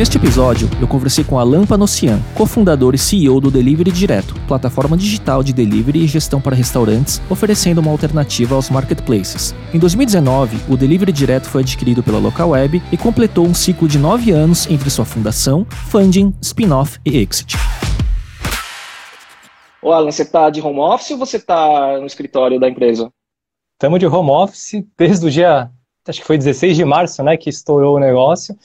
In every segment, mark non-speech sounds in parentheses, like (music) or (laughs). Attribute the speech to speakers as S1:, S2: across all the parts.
S1: Neste episódio, eu conversei com Alan Panossian, cofundador e CEO do Delivery Direto, plataforma digital de delivery e gestão para restaurantes, oferecendo uma alternativa aos marketplaces. Em 2019, o Delivery Direto foi adquirido pela Localweb e completou um ciclo de nove anos entre sua fundação, funding, spin-off e exit.
S2: Ô Alan, você está de home office ou você está no escritório da empresa?
S3: Estamos de home office desde o dia, acho que foi 16 de março, né, que estourou o negócio.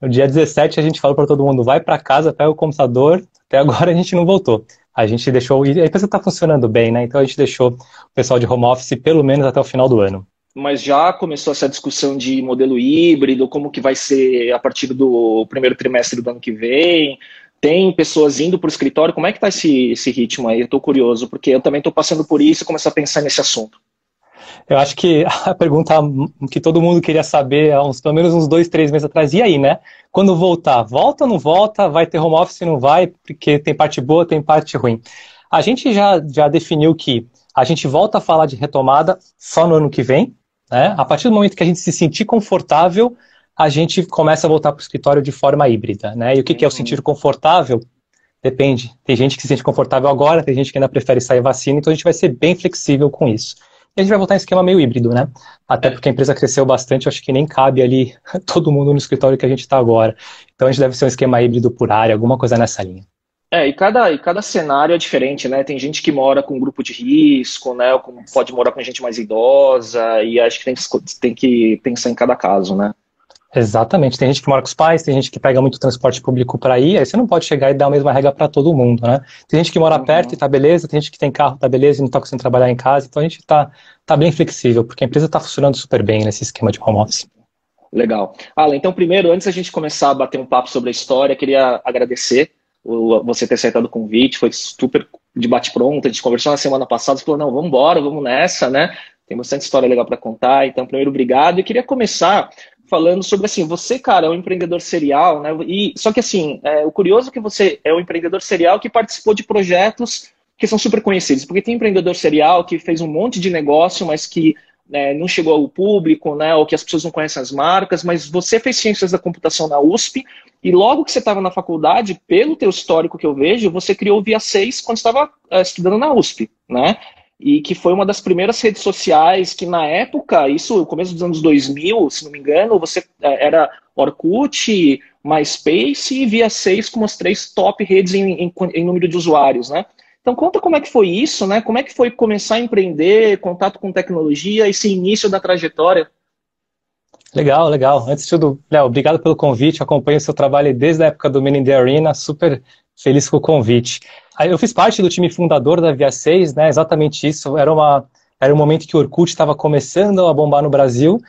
S3: No dia 17 a gente falou para todo mundo, vai para casa, pega o computador. Até agora a gente não voltou. A gente deixou, e a empresa está funcionando bem, né? Então a gente deixou o pessoal de home office pelo menos até o final do ano.
S2: Mas já começou essa discussão de modelo híbrido, como que vai ser a partir do primeiro trimestre do ano que vem? Tem pessoas indo para o escritório? Como é que está esse, esse ritmo aí? Eu estou curioso, porque eu também estou passando por isso e começo a pensar nesse assunto.
S3: Eu acho que (laughs) a pergunta que todo mundo queria saber há uns, pelo menos uns dois, três meses atrás, e aí, né? Quando voltar, volta ou não volta? Vai ter home office ou não vai? Porque tem parte boa, tem parte ruim. A gente já, já definiu que a gente volta a falar de retomada só no ano que vem, né? A partir do momento que a gente se sentir confortável, a gente começa a voltar para o escritório de forma híbrida, né? E o que, que é o uhum. sentir confortável? Depende. Tem gente que se sente confortável agora, tem gente que ainda prefere sair vacina, então a gente vai ser bem flexível com isso. E a gente vai voltar em esquema meio híbrido, né? Até porque a empresa cresceu bastante, acho que nem cabe ali (laughs) todo mundo no escritório que a gente está agora. Então a gente deve ser um esquema híbrido por área, alguma coisa nessa linha.
S2: É, e cada, e cada cenário é diferente, né? Tem gente que mora com um grupo de risco, né? Ou pode morar com gente mais idosa, e acho que tem, tem que pensar em cada caso, né?
S3: Exatamente. Tem gente que mora com os pais, tem gente que pega muito transporte público para ir, aí você não pode chegar e dar a mesma regra para todo mundo, né? Tem gente que mora uhum. perto e tá beleza, tem gente que tem carro, tá beleza e não tá conseguindo trabalhar em casa, então a gente tá, tá bem flexível, porque a empresa tá funcionando super bem nesse esquema de home office.
S2: Legal. Alan, então primeiro, antes da gente começar a bater um papo sobre a história, queria agradecer você ter aceitado o convite, foi super de bate-pronto, a gente conversou na semana passada, você falou, não, vamos embora, vamos nessa, né? Tem bastante história legal para contar, então primeiro, obrigado. E queria começar falando sobre assim, você, cara, é um empreendedor serial, né? E só que assim, é, o curioso é que você é um empreendedor serial que participou de projetos que são super conhecidos, porque tem empreendedor serial que fez um monte de negócio, mas que né, não chegou ao público, né, ou que as pessoas não conhecem as marcas, mas você fez ciências da computação na USP e logo que você estava na faculdade, pelo teu histórico que eu vejo, você criou o Via 6 quando estava é, estudando na USP, né? E que foi uma das primeiras redes sociais que na época, isso no começo dos anos 2000, se não me engano, você é, era Orkut, MySpace e Via 6 como as três top redes em, em, em, número de usuários, né? Então conta como é que foi isso, né? Como é que foi começar a empreender, contato com tecnologia, esse início da trajetória?
S3: Legal, legal. Antes de tudo, Léo, obrigado pelo convite. Acompanho o seu trabalho desde a época do Men the Arena. Super feliz com o convite. Eu fiz parte do time fundador da Via 6, né? Exatamente isso. Era, uma, era um momento que o Orkut estava começando a bombar no Brasil.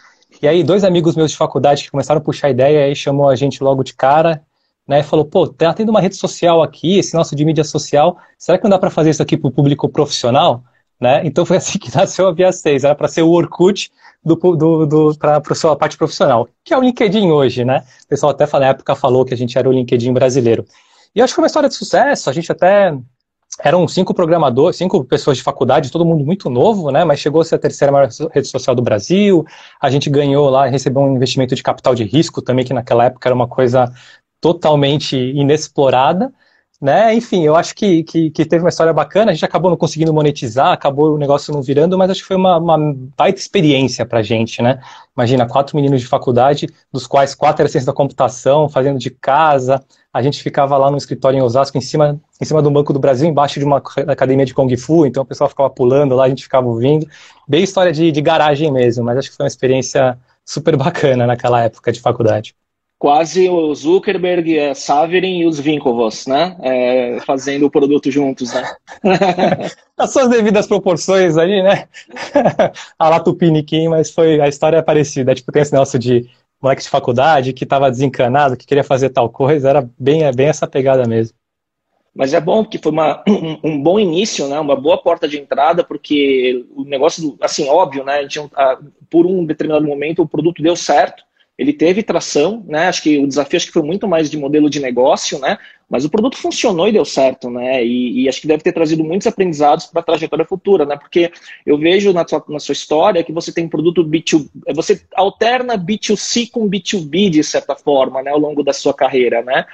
S3: E aí, dois amigos meus de faculdade que começaram a puxar a ideia, aí chamou a gente logo de cara, né? Falou: pô, tá tendo uma rede social aqui, esse nosso de mídia social, será que não dá para fazer isso aqui para o público profissional? Né? Então foi (laughs) assim que nasceu a Via 6, era para ser o Orkut do, do, do, para a sua parte profissional, que é o LinkedIn hoje, né? O pessoal até na época falou que a gente era o LinkedIn brasileiro. E acho que foi uma história de sucesso, a gente até eram cinco programadores, cinco pessoas de faculdade, todo mundo muito novo, né? Mas chegou a ser a terceira maior rede social do Brasil. A gente ganhou lá, recebeu um investimento de capital de risco também, que naquela época era uma coisa totalmente inexplorada. Né? Enfim, eu acho que, que, que, teve uma história bacana, a gente acabou não conseguindo monetizar, acabou o negócio não virando, mas acho que foi uma, uma baita experiência pra gente, né? Imagina, quatro meninos de faculdade, dos quais quatro eram ciência da computação, fazendo de casa, a gente ficava lá no escritório em Osasco, em cima, em cima do Banco do Brasil, embaixo de uma academia de Kung Fu, então o pessoal ficava pulando lá, a gente ficava ouvindo, bem história de, de garagem mesmo, mas acho que foi uma experiência super bacana naquela época de faculdade
S2: quase o Zuckerberg, a Saverin e os Winklevoss, né? É, fazendo o produto juntos, né? (laughs)
S3: As suas devidas proporções ali, né? (laughs) a lá Tupiniquim, mas foi a história é parecida. Tipo, tem esse negócio de moleque de faculdade que estava desencanado, que queria fazer tal coisa, era bem, é bem essa pegada mesmo.
S2: Mas é bom que foi uma, um, um, bom início, né? Uma boa porta de entrada, porque o negócio, assim, óbvio, né? Por um determinado momento o produto deu certo, ele teve tração, né? Acho que o desafio acho que foi muito mais de modelo de negócio, né? Mas o produto funcionou e deu certo, né? E, e acho que deve ter trazido muitos aprendizados para a trajetória futura, né? Porque eu vejo na sua, na sua história que você tem um produto B2, você alterna B2C com B2B de certa forma, né? Ao longo da sua carreira, né?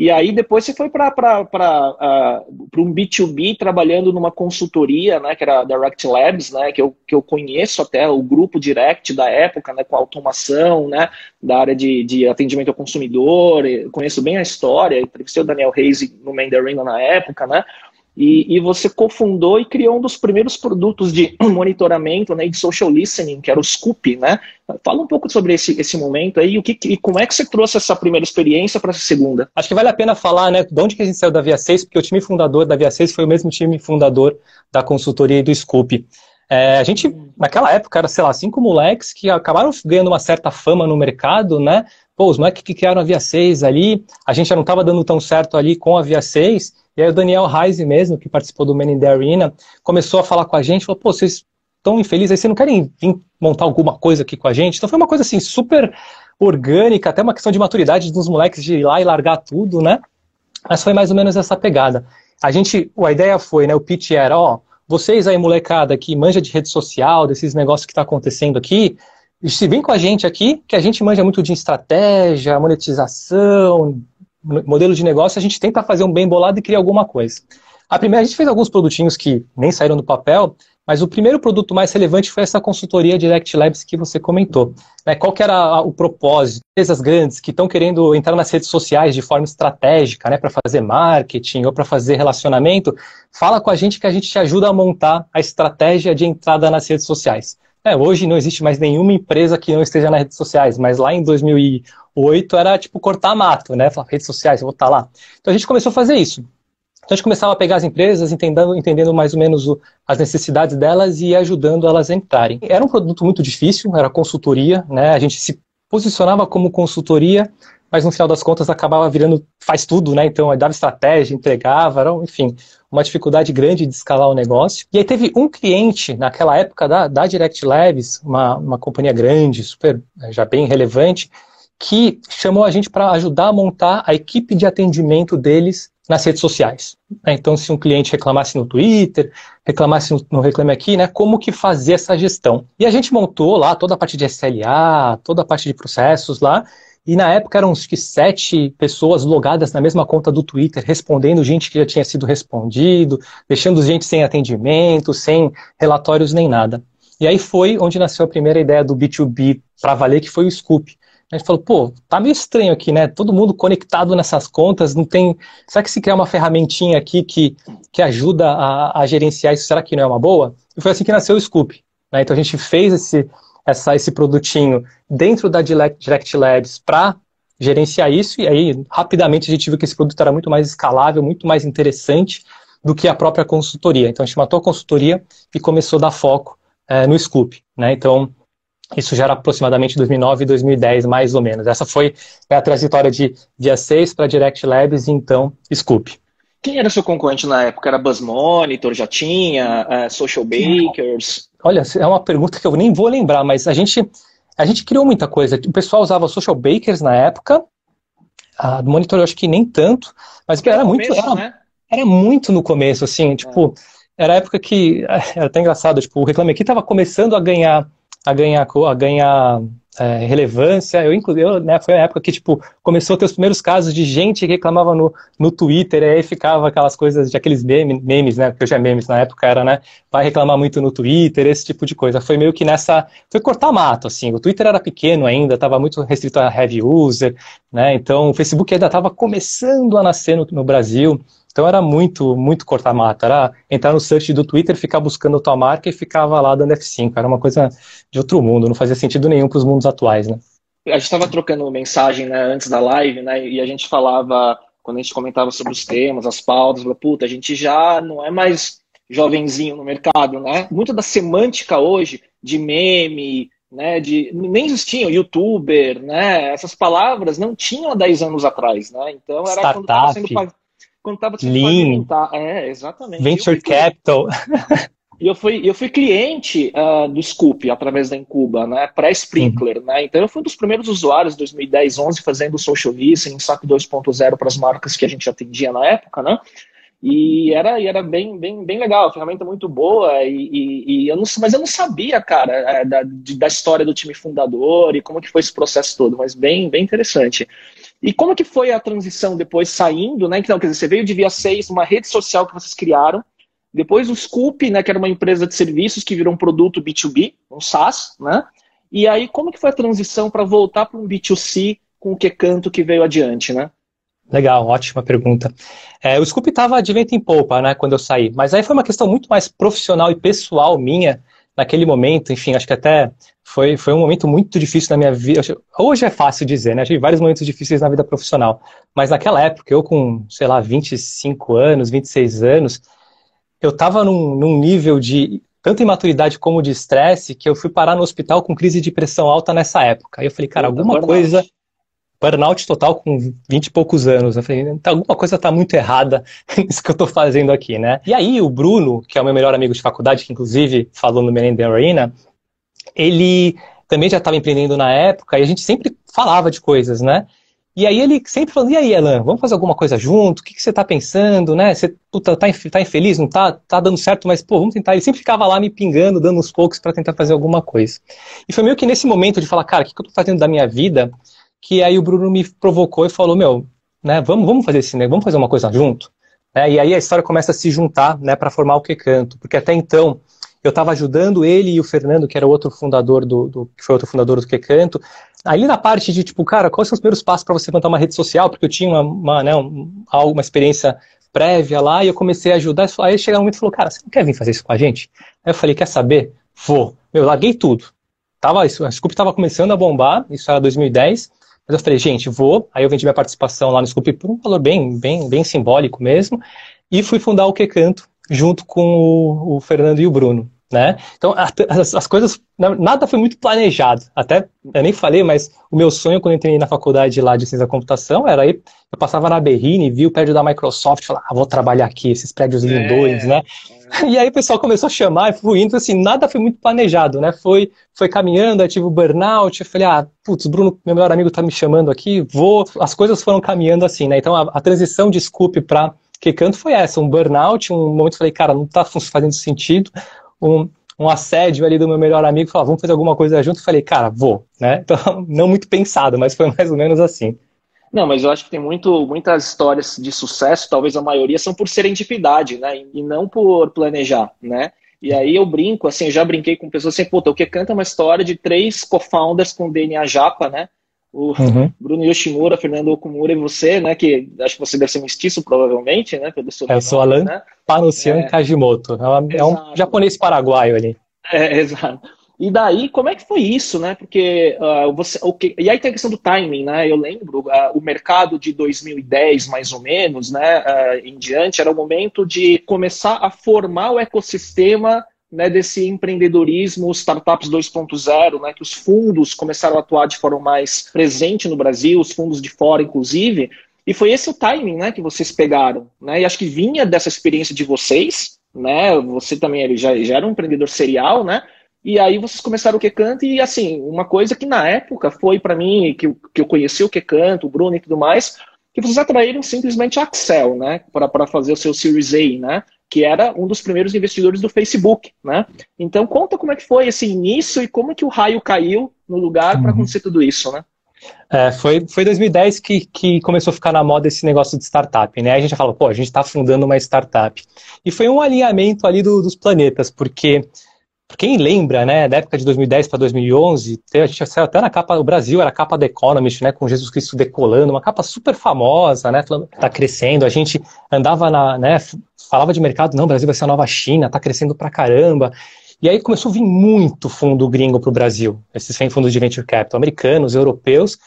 S2: E aí depois você foi para uh, um B2B trabalhando numa consultoria, né, que era a Direct Labs, né, que eu, que eu conheço até o grupo Direct da época, né, com automação, né, da área de, de atendimento ao consumidor, conheço bem a história, entrevistei o Daniel Reis no Mandarin na época, né, e, e, você cofundou e criou um dos primeiros produtos de (clears throat) monitoramento né, de social listening, que era o Scoop, né? Fala um pouco sobre esse, esse momento aí o que, e como é que você trouxe essa primeira experiência para essa segunda.
S3: Acho que vale a pena falar, né, de onde que a gente saiu da Via 6, porque o time fundador da Via 6 foi o mesmo time fundador da consultoria e do Scoop. É, a gente, naquela época, era, sei lá, cinco moleques que acabaram ganhando uma certa fama no mercado, né? Pô, os moleques que criaram a Via 6 ali, a gente já não estava dando tão certo ali com a Via 6, e aí o Daniel Reise mesmo, que participou do Man in the Arena, começou a falar com a gente, falou, pô, vocês estão infelizes, aí vocês não querem vir montar alguma coisa aqui com a gente? Então foi uma coisa assim, super orgânica, até uma questão de maturidade dos moleques de ir lá e largar tudo, né? Mas foi mais ou menos essa pegada. A gente, a ideia foi, né, o pitch era, ó, vocês aí, molecada, que manja de rede social, desses negócios que está acontecendo aqui, se vem com a gente aqui, que a gente manja muito de estratégia, monetização, modelo de negócio, a gente tenta fazer um bem bolado e criar alguma coisa. A primeira, a gente fez alguns produtinhos que nem saíram do papel, mas o primeiro produto mais relevante foi essa consultoria Direct Labs que você comentou. Né, qual que era o propósito? Empresas grandes que estão querendo entrar nas redes sociais de forma estratégica, né, para fazer marketing ou para fazer relacionamento, fala com a gente que a gente te ajuda a montar a estratégia de entrada nas redes sociais. É, hoje não existe mais nenhuma empresa que não esteja nas redes sociais, mas lá em 2008 era tipo cortar mato, né? Falar, redes sociais, eu vou estar lá. Então a gente começou a fazer isso. Então a gente começava a pegar as empresas, entendendo, entendendo mais ou menos o, as necessidades delas e ajudando elas a entrarem. Era um produto muito difícil, era consultoria, né? A gente se posicionava como consultoria, mas no final das contas acabava virando faz tudo, né? Então dava estratégia, entregava, era, enfim, uma dificuldade grande de escalar o negócio. E aí teve um cliente, naquela época da, da Direct Labs, uma, uma companhia grande, super, né, já bem relevante, que chamou a gente para ajudar a montar a equipe de atendimento deles nas redes sociais. Né, então, se um cliente reclamasse no Twitter, reclamasse no Reclame Aqui, né, como que fazer essa gestão. E a gente montou lá toda a parte de SLA, toda a parte de processos lá, e na época eram acho que sete pessoas logadas na mesma conta do Twitter, respondendo gente que já tinha sido respondido, deixando gente sem atendimento, sem relatórios nem nada. E aí foi onde nasceu a primeira ideia do B2B para valer, que foi o Scoop. A gente falou, pô, tá meio estranho aqui, né? Todo mundo conectado nessas contas, não tem. Será que se criar uma ferramentinha aqui que, que ajuda a, a gerenciar isso, será que não é uma boa? E foi assim que nasceu o Scoop. Né? Então a gente fez esse, essa, esse produtinho dentro da Direct Labs para gerenciar isso, e aí rapidamente a gente viu que esse produto era muito mais escalável, muito mais interessante do que a própria consultoria. Então a gente matou a consultoria e começou a dar foco é, no Scoop. Né? Então isso já era aproximadamente 2009 e 2010, mais ou menos. Essa foi a trajetória de dia 6 para Direct Labs e então Scoop.
S2: Quem era seu concorrente na época? Era Buzz Monitor, já tinha? Uh, Social Bakers?
S3: Olha, é uma pergunta que eu nem vou lembrar, mas a gente, a gente criou muita coisa. O pessoal usava Social Bakers na época, a do Monitor eu acho que nem tanto, mas era, era muito. Começo, era, né? era, muito no começo, assim, tipo, é. era a época que. (laughs) Era até engraçado, tipo, o Reclame Aqui estava começando a ganhar a ganhar, a ganhar é, relevância. Eu, inclusive, né, foi a época que, tipo, começou a ter os primeiros casos de gente que reclamava no, no Twitter, e aí ficava aquelas coisas de aqueles memes, memes, né, que hoje é memes, na época era, né, vai reclamar muito no Twitter, esse tipo de coisa. Foi meio que nessa, foi cortar mato, assim, o Twitter era pequeno ainda, estava muito restrito a heavy user, né, então o Facebook ainda estava começando a nascer no, no Brasil, então era muito, muito cortar mata. Era entrar no search do Twitter, ficar buscando a tua marca e ficava lá dando F5. Era uma coisa de outro mundo, não fazia sentido nenhum para os mundos atuais, né?
S2: A gente estava trocando mensagem né, antes da live, né? E a gente falava, quando a gente comentava sobre os temas, as pautas, falava, puta, a gente já não é mais jovenzinho no mercado, né? Muito da semântica hoje, de meme, né, de nem existiam youtuber, né, essas palavras não tinham há 10 anos atrás, né, então era
S3: Startup. quando estava
S2: sendo quando estava
S3: Lean,
S2: É, exatamente.
S3: Venture Capital. (laughs)
S2: E eu fui, eu fui cliente uh, do Scoop através da Incuba, né? Pré-Sprinkler, uhum. né? Então eu fui um dos primeiros usuários 2010, 11 fazendo social listening, SAP 2.0 para as marcas que a gente atendia na época, né? E era, e era bem, bem, bem legal, ferramenta muito boa, e, e, e eu não, mas eu não sabia, cara, é, da, da história do time fundador e como que foi esse processo todo, mas bem, bem interessante. E como que foi a transição depois saindo, né? Então, quer dizer, você veio de Via 6, uma rede social que vocês criaram, depois o Scoop, né, que era uma empresa de serviços que virou um produto B2B, um SaaS, né? E aí, como que foi a transição para voltar para um B2C com o que canto que veio adiante, né?
S3: Legal, ótima pergunta. É, o Scoop estava de vento em polpa, né, quando eu saí, mas aí foi uma questão muito mais profissional e pessoal minha naquele momento, enfim, acho que até foi, foi um momento muito difícil na minha vida. Hoje é fácil dizer, né? Tive vários momentos difíceis na vida profissional, mas naquela época, eu com, sei lá, 25 anos, 26 anos, eu estava num, num nível de tanto imaturidade como de estresse que eu fui parar no hospital com crise de pressão alta nessa época. Aí eu falei, cara, alguma coisa burnout total com 20 e poucos anos. Eu falei, tá, alguma coisa está muito errada (laughs) nisso que eu estou fazendo aqui, né? E aí o Bruno, que é o meu melhor amigo de faculdade, que inclusive falou no Menendez Arena, ele também já estava empreendendo na época e a gente sempre falava de coisas, né? E aí ele sempre falando, e aí, Elan, vamos fazer alguma coisa junto? O que, que você está pensando, né? Você puta, tá, tá infeliz, não tá, tá dando certo, mas, pô, vamos tentar. Ele sempre ficava lá me pingando, dando uns poucos para tentar fazer alguma coisa. E foi meio que nesse momento de falar, cara, o que, que eu estou fazendo da minha vida? Que aí o Bruno me provocou e falou, meu, né, vamos, vamos fazer esse, né, vamos fazer uma coisa junto? É, e aí a história começa a se juntar, né, para formar o Que Canto, porque até então eu estava ajudando ele e o Fernando, que era outro fundador do, do que foi outro fundador do Que Canto, aí na parte de tipo, cara, quais são os primeiros passos para você montar uma rede social? Porque eu tinha uma, uma, né, uma experiência prévia lá e eu comecei a ajudar. Aí chegou um momento e falou, cara, você não quer vir fazer isso com a gente? Aí eu falei, quer saber? Vou. Meu, larguei tudo. Tava, a Scoop estava começando a bombar, isso era 2010. Mas eu falei, gente, vou. Aí eu vendi minha participação lá no Scoop por um valor bem, bem, bem simbólico mesmo. E fui fundar o Que Canto junto com o, o Fernando e o Bruno. Né? Então, as, as, coisas, nada foi muito planejado. Até, eu nem falei, mas o meu sonho quando eu entrei na faculdade lá de ciência da computação era ir, eu passava na Berrine, vi o prédio da Microsoft, falava, ah, vou trabalhar aqui, esses prédios lindões, é. né? (laughs) E aí o pessoal começou a chamar, e fui indo, assim, nada foi muito planejado, né? Foi, foi caminhando, aí tive o burnout, eu falei, ah, putz, Bruno, meu melhor amigo tá me chamando aqui, vou. As coisas foram caminhando assim, né? Então a, a transição de Scoop para que canto foi essa, um burnout, um momento falei, cara, não tá fazendo sentido, um, um assédio ali do meu melhor amigo, falou, vamos fazer alguma coisa junto, falei, cara, vou, né? (laughs) Então, não muito pensado, mas foi mais ou menos assim.
S2: Não, mas eu acho que tem muito, muitas histórias de sucesso, talvez a maioria são por serendipidade, né? E não por planejar, né? E aí eu brinco, assim, eu já brinquei com pessoas assim, puta, o que canta é uma história de três co-founders com DNA japa, né? O uhum. Bruno Yoshimura, Fernando Okumura e você, né? Que acho que você deve ser mestiço, provavelmente, né?
S3: Pelo seu eu sou Alan né? Panucian é, Kajimoto. É, é um japonês paraguaio ali.
S2: É, (laughs) exato. E daí, como é que foi isso, né? Porque uh, você, okay, e aí tem a questão do timing, né? Eu lembro uh, o mercado de 2010, mais ou menos, né? Uh, em diante, era o momento de começar a formar o ecossistema né, desse empreendedorismo, startups 2.0, né? Que os fundos começaram a atuar de forma mais presente no Brasil, os fundos de fora, inclusive. E foi esse o timing, né? Que vocês pegaram, né? E acho que vinha dessa experiência de vocês, né? Você também já, já era um empreendedor serial, né? E aí vocês começaram o Que Canta e, assim, uma coisa que na época foi para mim, que, que eu conheci o Que Canta, o Bruno e tudo mais, que vocês atraíram simplesmente a Axel, né, para fazer o seu Series A, né, que era um dos primeiros investidores do Facebook, né. Então conta como é que foi esse início e como que o raio caiu no lugar para uhum. acontecer tudo isso, né.
S3: É, foi, foi 2010 que, que começou a ficar na moda esse negócio de startup, né? A gente já falou, pô, a gente está fundando uma startup. E foi um alinhamento ali do, dos planetas, porque quem lembra, né, da época de 2010 para 2011, a gente saiu até na capa, o Brasil era a capa da Economist, né, com Jesus Cristo decolando, uma capa super famosa, né, falando, tá crescendo, a gente andava na, né, falava de mercado, não, o Brasil vai ser a nova China, tá crescendo pra caramba, e aí começou a vir muito fundo gringo para o Brasil, esses fundos de venture capital, americanos, europeus,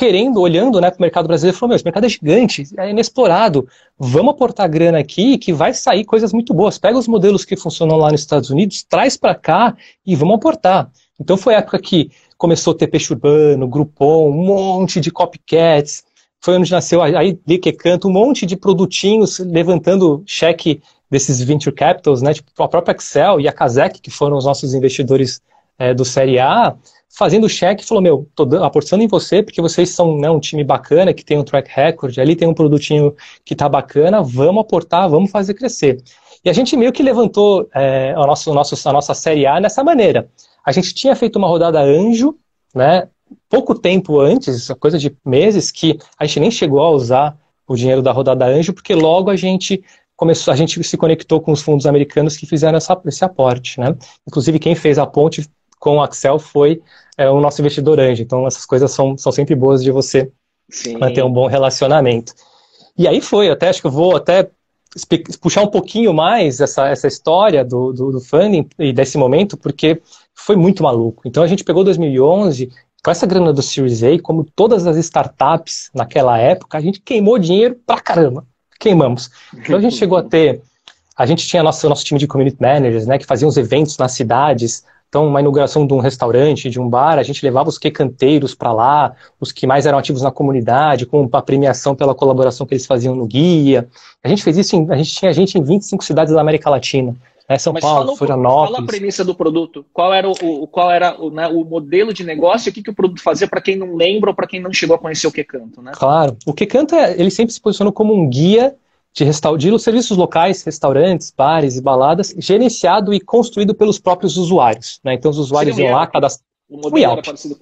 S3: querendo, olhando né, para o mercado brasileiro, falou, meu, esse mercado é gigante, é inexplorado, vamos aportar grana aqui que vai sair coisas muito boas. Pega os modelos que funcionam lá nos Estados Unidos, traz para cá e vamos aportar. Então foi a época que começou o TP Urbano, Groupon, um monte de copycats, foi onde nasceu aí que canta um monte de produtinhos levantando cheque desses venture capitals, né, tipo a própria Excel e a Kazek, que foram os nossos investidores é, do Série A, fazendo o cheque, falou, meu, tô apostando em você, porque vocês são né, um time bacana, que tem um track record, ali tem um produtinho que tá bacana, vamos aportar, vamos fazer crescer. E a gente meio que levantou é, nosso, o nosso, a nossa Série A nessa maneira. A gente tinha feito uma rodada anjo, né, pouco tempo antes, coisa de meses, que a gente nem chegou a usar o dinheiro da rodada anjo, porque logo a gente começou, a gente se conectou com os fundos americanos que fizeram essa, esse aporte, né? Inclusive quem fez a ponte com o Axel foi é, o nosso investidor anjo. Então essas coisas são, são sempre boas de você Sim. manter um bom relacionamento. E aí foi, até acho que eu vou até puxar um pouquinho mais essa, essa história do, do, do funding e desse momento, porque foi muito maluco. Então a gente pegou 2011 com essa grana do Series A, como todas as startups naquela época, a gente queimou dinheiro pra caramba. Queimamos. Então a gente (laughs) chegou a ter. A gente tinha nosso, nosso time de community managers, né, que faziam os eventos nas cidades. Então, uma inauguração de um restaurante, de um bar, a gente levava os quecanteiros para lá, os que mais eram ativos na comunidade, com a premiação pela colaboração que eles faziam no guia. A gente fez isso, em, a gente tinha gente em 25 cidades da América Latina. Né, São Mas Paulo, Florianópolis.
S2: Fala a premissa do produto. Qual era o, qual era o, né, o modelo de negócio? O que, que o produto fazia para quem não lembra ou para quem não chegou a conhecer o Quecanto, né?
S3: Claro. O Quecanto, é, ele sempre se posicionou como um guia de, de serviços locais, restaurantes, bares e baladas, gerenciado e construído pelos próprios usuários. Né? Então, os usuários iam lá, cadastrar. O modelo era parecido.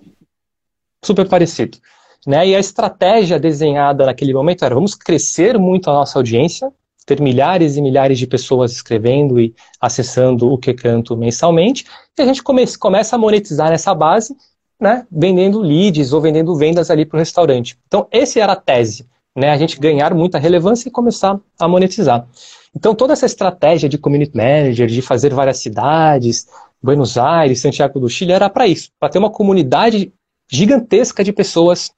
S3: Super parecido. Né? E a estratégia desenhada naquele momento era: vamos crescer muito a nossa audiência, ter milhares e milhares de pessoas escrevendo e acessando o que canto mensalmente, e a gente come começa a monetizar nessa base, né, vendendo leads ou vendendo vendas ali para o restaurante. Então, essa era a tese, né, a gente ganhar muita relevância e começar a monetizar. Então, toda essa estratégia de community manager, de fazer várias cidades, Buenos Aires, Santiago do Chile, era para isso, para ter uma comunidade gigantesca de pessoas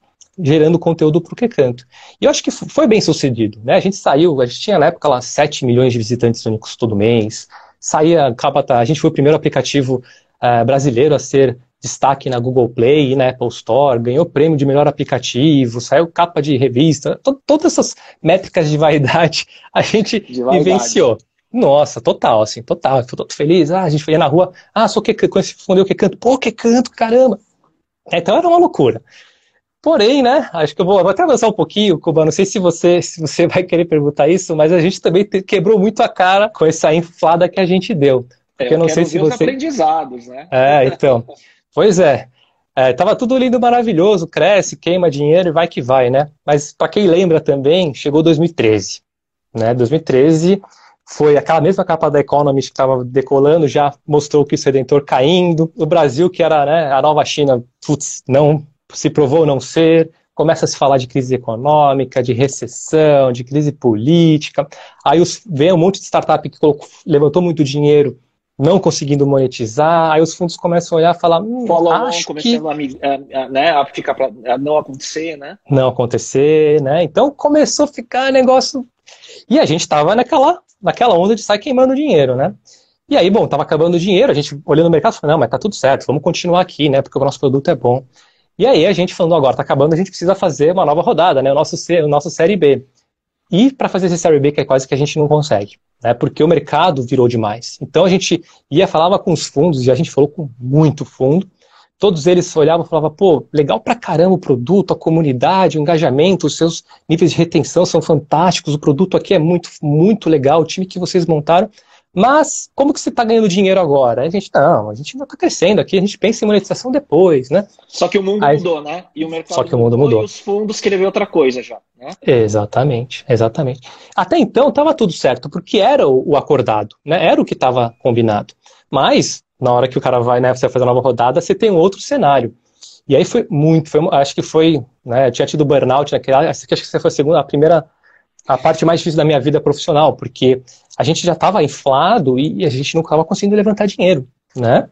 S3: gerando conteúdo para o que canto. E eu acho que foi bem sucedido. Né? A gente saiu, a gente tinha na época lá 7 milhões de visitantes únicos todo mês. Saía capa, a gente foi o primeiro aplicativo uh, brasileiro a ser destaque na Google Play e na Apple Store, ganhou prêmio de melhor aplicativo, saiu capa de revista, to todas essas métricas de vaidade (laughs) a gente vivenciou. Nossa, total, assim, total. Eu tô feliz. Ah, a gente foi na rua, ah, sou que respondeu que canto, pô, que canto, caramba. Então era uma loucura. Porém, né, acho que eu vou, vou até avançar um pouquinho, Cuba, não sei se você, se você vai querer perguntar isso, mas a gente também quebrou muito a cara com essa inflada que a gente deu.
S2: Porque é, eu não sei se você... os aprendizados, né?
S3: É, então. (laughs) pois é. é. Tava tudo lindo, maravilhoso, cresce, queima dinheiro e vai que vai, né? Mas para quem lembra também, chegou 2013, né? 2013 foi aquela mesma capa da Economist que estava decolando, já mostrou que o Sedentor caindo. O Brasil, que era né, a nova China, putz, não se provou não ser, começa a se falar de crise econômica, de recessão, de crise política. Aí os, vem um monte de startup que colocou, levantou muito dinheiro, não conseguindo monetizar. Aí os fundos começam a olhar e falar, hum, Follow acho começando
S2: que... a, a, né, a ficar pra, a não acontecer, né?
S3: Não acontecer, né? Então começou a ficar negócio... E a gente estava naquela, naquela onda de sair queimando dinheiro, né? E aí, bom, tava acabando o dinheiro, a gente olhando no mercado, falou, não, mas tá tudo certo, vamos continuar aqui, né? Porque o nosso produto é bom. E aí a gente falando, agora está acabando, a gente precisa fazer uma nova rodada, né? O nosso, o nosso Série B. E para fazer esse Série B, que é quase que a gente não consegue, né? Porque o mercado virou demais. Então a gente ia, falava com os fundos, e a gente falou com muito fundo, todos eles olhavam e falavam, pô, legal pra caramba o produto, a comunidade, o engajamento, os seus níveis de retenção são fantásticos, o produto aqui é muito, muito legal, o time que vocês montaram, mas como que você está ganhando dinheiro agora? A gente não, a gente ainda está crescendo aqui, a gente pensa em monetização depois, né?
S2: Só que o mundo Aí, mudou, né?
S3: E o mercado só que o mundo mudou.
S2: E os fundos querem ver outra coisa já, né?
S3: Exatamente, exatamente. Até então estava tudo certo, porque era o, acordado, né? Era o que estava combinado. Mas na hora que o cara vai, né, você vai fazer uma nova rodada, você tem um outro cenário. E aí foi muito, foi, acho que foi, né, tinha tido burnout naquela, acho que foi a segunda, a primeira a parte mais difícil da minha vida profissional, porque a gente já estava inflado e a gente não estava conseguindo levantar dinheiro, né?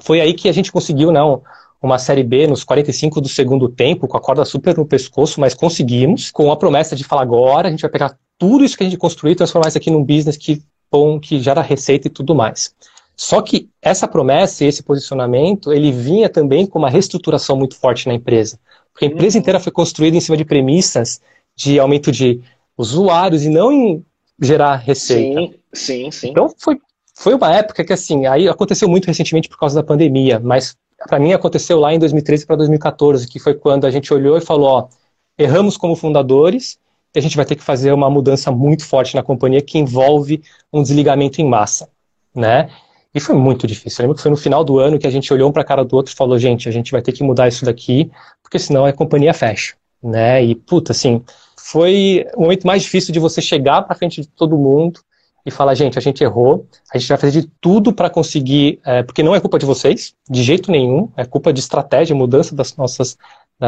S3: Foi aí que a gente conseguiu, não, uma Série B nos 45 do segundo tempo, com a corda super no pescoço, mas conseguimos, com a promessa de falar agora, a gente vai pegar tudo isso que a gente construiu e transformar isso aqui num business que, bom, que gera receita e tudo mais. Só que essa promessa e esse posicionamento, ele vinha também com uma reestruturação muito forte na empresa. Porque a empresa inteira foi construída em cima de premissas de aumento de usuários e não em gerar receita. Sim,
S2: Sim, sim.
S3: Então foi, foi uma época que, assim, aí aconteceu muito recentemente por causa da pandemia, mas para mim aconteceu lá em 2013 para 2014, que foi quando a gente olhou e falou, ó, erramos como fundadores, e a gente vai ter que fazer uma mudança muito forte na companhia que envolve um desligamento em massa, né? E foi muito difícil. Eu lembro que foi no final do ano que a gente olhou um para a cara do outro e falou, gente, a gente vai ter que mudar isso daqui, porque senão a companhia fecha, né? E puta, assim, foi o momento mais difícil de você chegar para frente de todo mundo e falar, gente, a gente errou, a gente vai fazer de tudo para conseguir, é, porque não é culpa de vocês, de jeito nenhum, é culpa de estratégia, mudança das nossas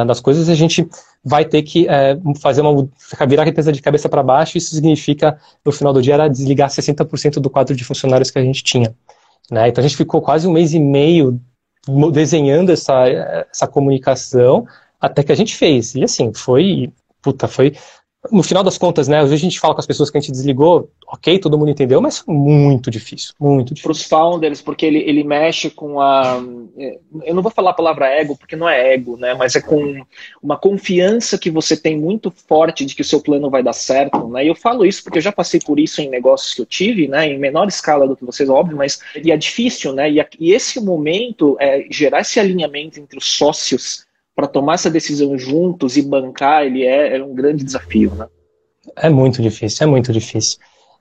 S3: das coisas, a gente vai ter que é, fazer uma virar a empresa de cabeça para baixo, isso significa, no final do dia, era desligar 60% do quadro de funcionários que a gente tinha. Né? Então a gente ficou quase um mês e meio desenhando essa, essa comunicação, até que a gente fez. E assim, foi, puta, foi no final das contas, né, às vezes a gente fala com as pessoas que a gente desligou, ok, todo mundo entendeu, mas muito difícil, muito difícil.
S2: Para os founders, porque ele, ele mexe com a. Eu não vou falar a palavra ego, porque não é ego, né, mas é com uma confiança que você tem muito forte de que o seu plano vai dar certo, né, e eu falo isso porque eu já passei por isso em negócios que eu tive, né, em menor escala do que vocês, óbvio, mas e é difícil, né, e, e esse momento, é, gerar esse alinhamento entre os sócios para tomar essa decisão juntos e bancar, ele é, é, um grande desafio, né?
S3: É muito difícil, é muito difícil.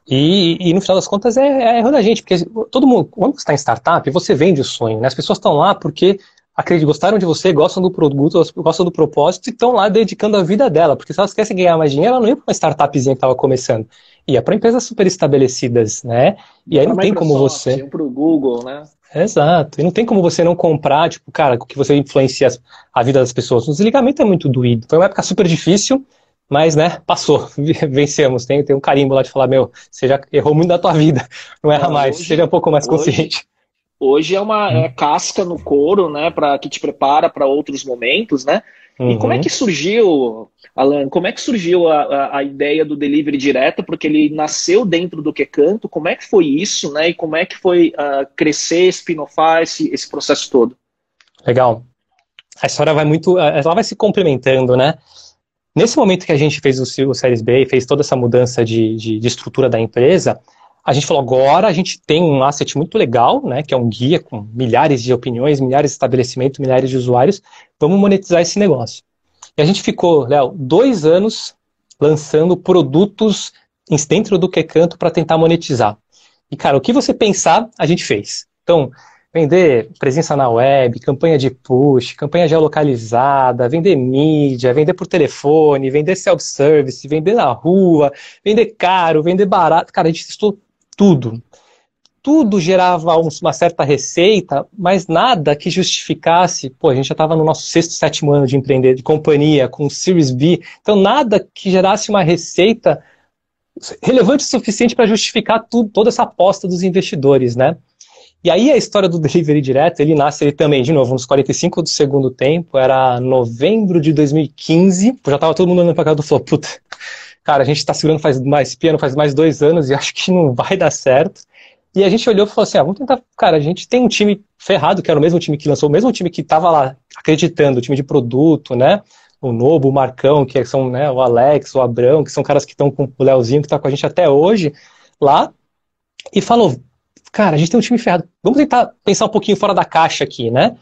S3: E, e no final das contas é, é erro da gente, porque todo mundo, quando você está em startup, você vende o sonho, né? As pessoas estão lá porque acreditam, gostaram de você, gostam do produto, gostam do propósito e estão lá dedicando a vida dela, porque se elas quisessem ganhar mais dinheiro, ela não ia para uma startupzinha que estava começando, ia para empresas super estabelecidas, né? E aí não tem como você.
S2: Para o Google, né?
S3: Exato. E não tem como você não comprar, tipo, cara, que você influencia a vida das pessoas. O desligamento é muito doído. Foi uma época super difícil, mas, né, passou. (laughs) Vencemos. Tem, tem um carimbo lá de falar, meu, você já errou muito da tua vida. Não erra mais. Hoje, seja um pouco mais consciente.
S2: Hoje, hoje é uma é casca no couro, né, para que te prepara para outros momentos, né? Uhum. E como é que surgiu, Alan, como é que surgiu a, a, a, ideia do delivery direto? Porque ele nasceu dentro do Que Canto, como é que foi isso, né? E como é que foi uh, crescer, spin-offar esse, esse processo todo?
S3: Legal. A história vai muito, ela vai se complementando, né? Nesse momento que a gente fez o, o Series B e fez toda essa mudança de, de, de estrutura da empresa, a gente falou, agora a gente tem um asset muito legal, né, que é um guia com milhares de opiniões, milhares de estabelecimentos, milhares de usuários, vamos monetizar esse negócio. E a gente ficou, Léo, dois anos lançando produtos dentro do que canto para tentar monetizar. E, cara, o que você pensar, a gente fez. Então, vender presença na web, campanha de push, campanha geolocalizada, vender mídia, vender por telefone, vender self-service, vender na rua, vender caro, vender barato. Cara, a gente testou tudo. Tudo gerava uma certa receita, mas nada que justificasse. Pô, a gente já estava no nosso sexto, sétimo ano de empreender, de companhia, com Series B. Então, nada que gerasse uma receita relevante o suficiente para justificar tudo, toda essa aposta dos investidores, né? E aí a história do (laughs) delivery direto, ele nasce ele também, de novo, nos 45 do segundo tempo, era novembro de 2015, já estava todo mundo olhando para cá do falou, puta, cara, a gente está segurando faz mais piano faz mais dois anos e (laughs) acho que não vai dar certo. E a gente olhou e falou assim, ah, vamos tentar, cara, a gente tem um time ferrado, que era o mesmo time que lançou, o mesmo time que estava lá acreditando, o time de produto, né? O Nobo, o Marcão, que são né, o Alex, o Abrão, que são caras que estão com o Leozinho, que está com a gente até hoje, lá, e falou, cara, a gente tem um time ferrado, vamos tentar pensar um pouquinho fora da caixa aqui, né?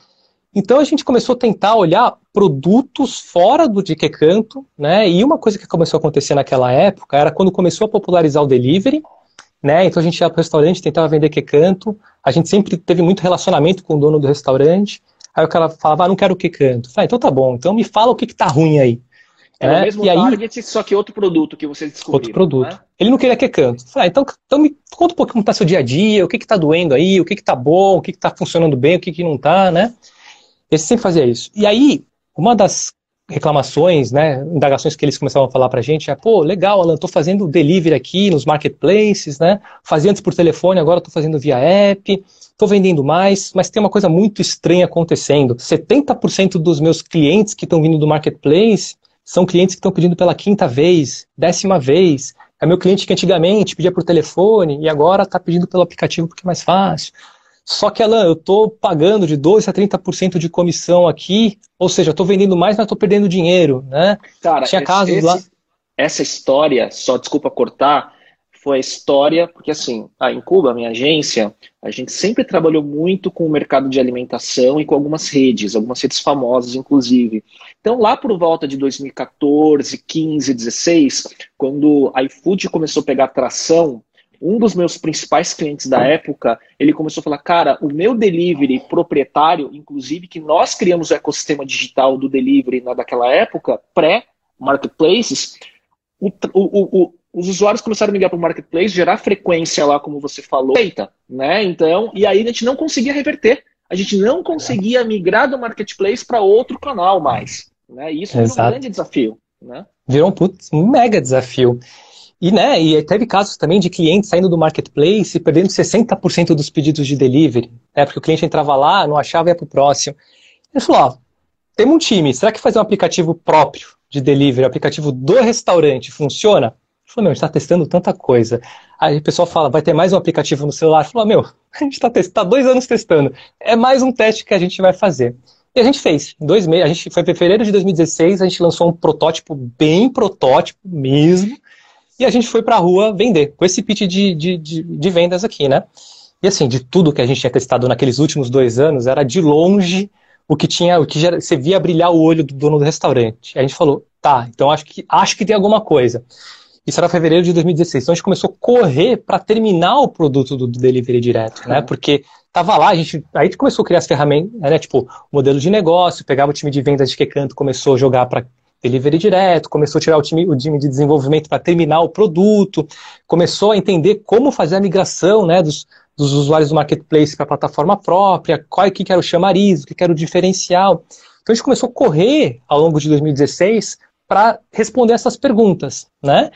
S3: Então a gente começou a tentar olhar produtos fora do de que canto, né? E uma coisa que começou a acontecer naquela época era quando começou a popularizar o delivery, né? Então a gente ia para o restaurante, tentava vender que canto. A gente sempre teve muito relacionamento com o dono do restaurante. Aí o cara falava, ah, não quero que canto. Falei, então tá bom, então me fala o que, que tá ruim aí.
S2: Era é, o mesmo e target, aí, só que outro produto que você descobriu.
S3: Outro produto. Né? Ele não queria que canto. Falei, ah, então, então me conta um pouquinho como está seu dia a dia, o que está doendo aí, o que está bom, o que está funcionando bem, o que, que não está, né? Ele sempre fazia isso. E aí, uma das reclamações, né, indagações que eles começavam a falar pra gente é, pô, legal, Alan, tô fazendo delivery aqui nos marketplaces, né, fazia antes por telefone, agora tô fazendo via app, tô vendendo mais, mas tem uma coisa muito estranha acontecendo. 70% dos meus clientes que estão vindo do marketplace são clientes que estão pedindo pela quinta vez, décima vez. É meu cliente que antigamente pedia por telefone e agora está pedindo pelo aplicativo porque é mais fácil. Só que, Alan, eu estou pagando de 2% a 30% de comissão aqui, ou seja, estou vendendo mais, mas estou perdendo dinheiro, né?
S2: Cara, Tinha casos esse, lá... essa história, só desculpa cortar, foi a história, porque assim, ah, em Cuba, minha agência, a gente sempre trabalhou muito com o mercado de alimentação e com algumas redes, algumas redes famosas, inclusive. Então, lá por volta de 2014, 15, 16, quando a iFood começou a pegar tração, um dos meus principais clientes da época, ele começou a falar, cara, o meu delivery proprietário, inclusive que nós criamos o ecossistema digital do delivery na, daquela época, pré-marketplaces, o, o, o, os usuários começaram a migrar para o marketplace, gerar frequência lá, como você falou, feita, né? Então, e aí a gente não conseguia reverter. A gente não conseguia migrar do marketplace para outro canal mais. Né? E isso Exato. é um grande desafio. Né?
S3: Virou um, putz, um mega desafio. E, né, e teve casos também de clientes saindo do marketplace e perdendo 60% dos pedidos de delivery, né, porque o cliente entrava lá, não achava e ia para o próximo. Ele falou, ó, temos um time, será que fazer um aplicativo próprio de delivery, aplicativo do restaurante, funciona? Ele falou, meu, a gente está testando tanta coisa. Aí o pessoal fala, vai ter mais um aplicativo no celular? Ele falou, meu, (laughs) a gente está tá dois anos testando, é mais um teste que a gente vai fazer. E a gente fez, dois meses, a gente foi em fevereiro de 2016, a gente lançou um protótipo, bem protótipo mesmo, e a gente foi para a rua vender, com esse pitch de, de, de, de, vendas aqui, né? E assim, de tudo que a gente tinha testado naqueles últimos dois anos, era de longe o que tinha, o que já, você via brilhar o olho do dono do restaurante. E a gente falou, tá, então acho que, acho que tem alguma coisa. Isso era fevereiro de 2016. Então a gente começou a correr para terminar o produto do, do delivery direto, né? Porque tava lá, a gente, aí a gente começou a criar as ferramentas, né? Tipo, modelo de negócio, pegava o time de vendas de que canto, começou a jogar para delivery direto, começou a tirar o time, o time de desenvolvimento para terminar o produto, começou a entender como fazer a migração né, dos, dos usuários do marketplace para a plataforma própria, qual que era o chamariz, o que era o diferencial. Então a gente começou a correr ao longo de 2016 para responder essas perguntas, né?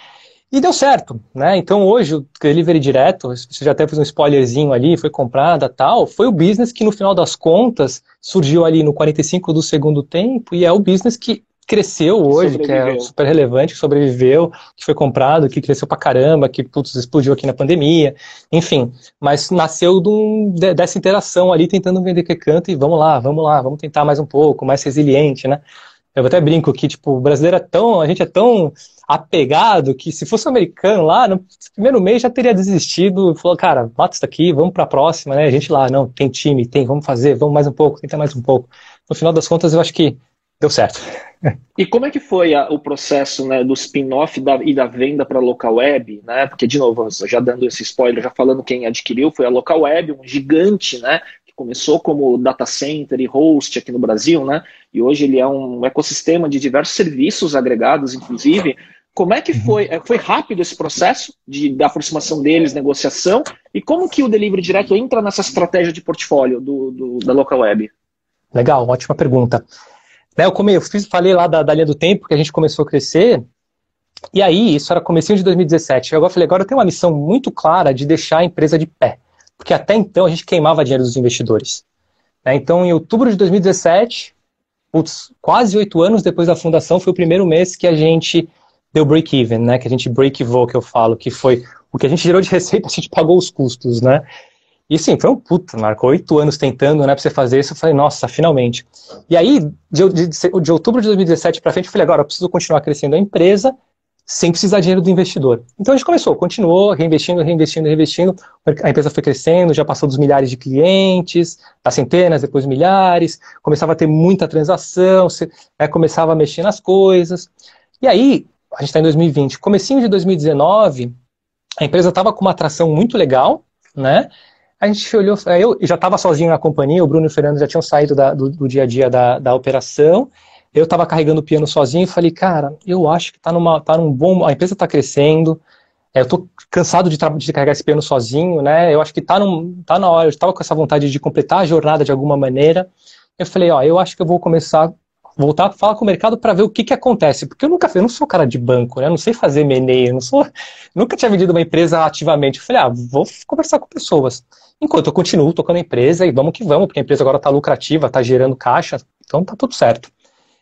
S3: E deu certo, né? Então hoje o delivery direto, você já até fez um spoilerzinho ali, foi comprada tal, foi o business que no final das contas surgiu ali no 45 do segundo tempo e é o business que cresceu hoje, que é super relevante, que sobreviveu, que foi comprado, que cresceu pra caramba, que putz, explodiu aqui na pandemia, enfim. Mas nasceu de um, de, dessa interação ali, tentando vender que canto e vamos lá, vamos lá, vamos tentar mais um pouco, mais resiliente, né? Eu até brinco que, tipo, o brasileiro é tão, a gente é tão apegado que se fosse um americano lá, no primeiro mês já teria desistido e falou, cara, mata isso daqui, vamos para a próxima, né? A gente lá, não, tem time, tem, vamos fazer, vamos mais um pouco, tenta mais um pouco. No final das contas, eu acho que deu certo.
S2: E como é que foi a, o processo né, do spin-off e da venda para a local web? Né? Porque, de novo, já dando esse spoiler, já falando quem adquiriu, foi a local web, um gigante, né? Que começou como data center e host aqui no Brasil, né? E hoje ele é um ecossistema de diversos serviços agregados, inclusive. Como é que uhum. foi? É, foi rápido esse processo de, da aproximação deles, negociação? E como que o delivery direto entra nessa estratégia de portfólio do, do da local web?
S3: Legal, ótima pergunta. Né, eu, come, eu fiz, falei lá da, da linha do tempo que a gente começou a crescer, e aí, isso era comecinho de 2017. Eu falei, agora eu tenho uma missão muito clara de deixar a empresa de pé. Porque até então a gente queimava dinheiro dos investidores. Né, então, em outubro de 2017, putz, quase oito anos depois da fundação, foi o primeiro mês que a gente deu break-even, né? Que a gente break-even, que eu falo, que foi o que a gente gerou de receita, (laughs) a gente pagou os custos, né? E sim, foi um puta, Marco, oito anos tentando, né, pra você fazer isso, eu falei, nossa, finalmente. E aí, de, de, de outubro de 2017 para frente, eu falei, agora eu preciso continuar crescendo a empresa sem precisar de dinheiro do investidor. Então a gente começou, continuou reinvestindo, reinvestindo, reinvestindo, a empresa foi crescendo, já passou dos milhares de clientes, das centenas, depois milhares, começava a ter muita transação, você, né, começava a mexer nas coisas. E aí, a gente está em 2020, comecinho de 2019, a empresa estava com uma atração muito legal, né, a gente olhou, eu já estava sozinho na companhia, o Bruno e o Fernando já tinham saído da, do, do, dia a dia da, da operação, eu estava carregando o piano sozinho e falei, cara, eu acho que está numa, tá num bom, a empresa está crescendo, é, eu estou cansado de, de, carregar esse piano sozinho, né, eu acho que está tá na hora, eu estava com essa vontade de completar a jornada de alguma maneira, eu falei, ó, eu acho que eu vou começar voltar a falar com o mercado para ver o que, que acontece. Porque eu nunca eu não sou cara de banco, né? Eu não sei fazer meneio, não sou. (laughs) Nunca tinha vendido uma empresa ativamente. Eu falei, ah, vou conversar com pessoas. Enquanto eu continuo tocando a empresa e vamos que vamos, porque a empresa agora está lucrativa, está gerando caixa, então tá tudo certo.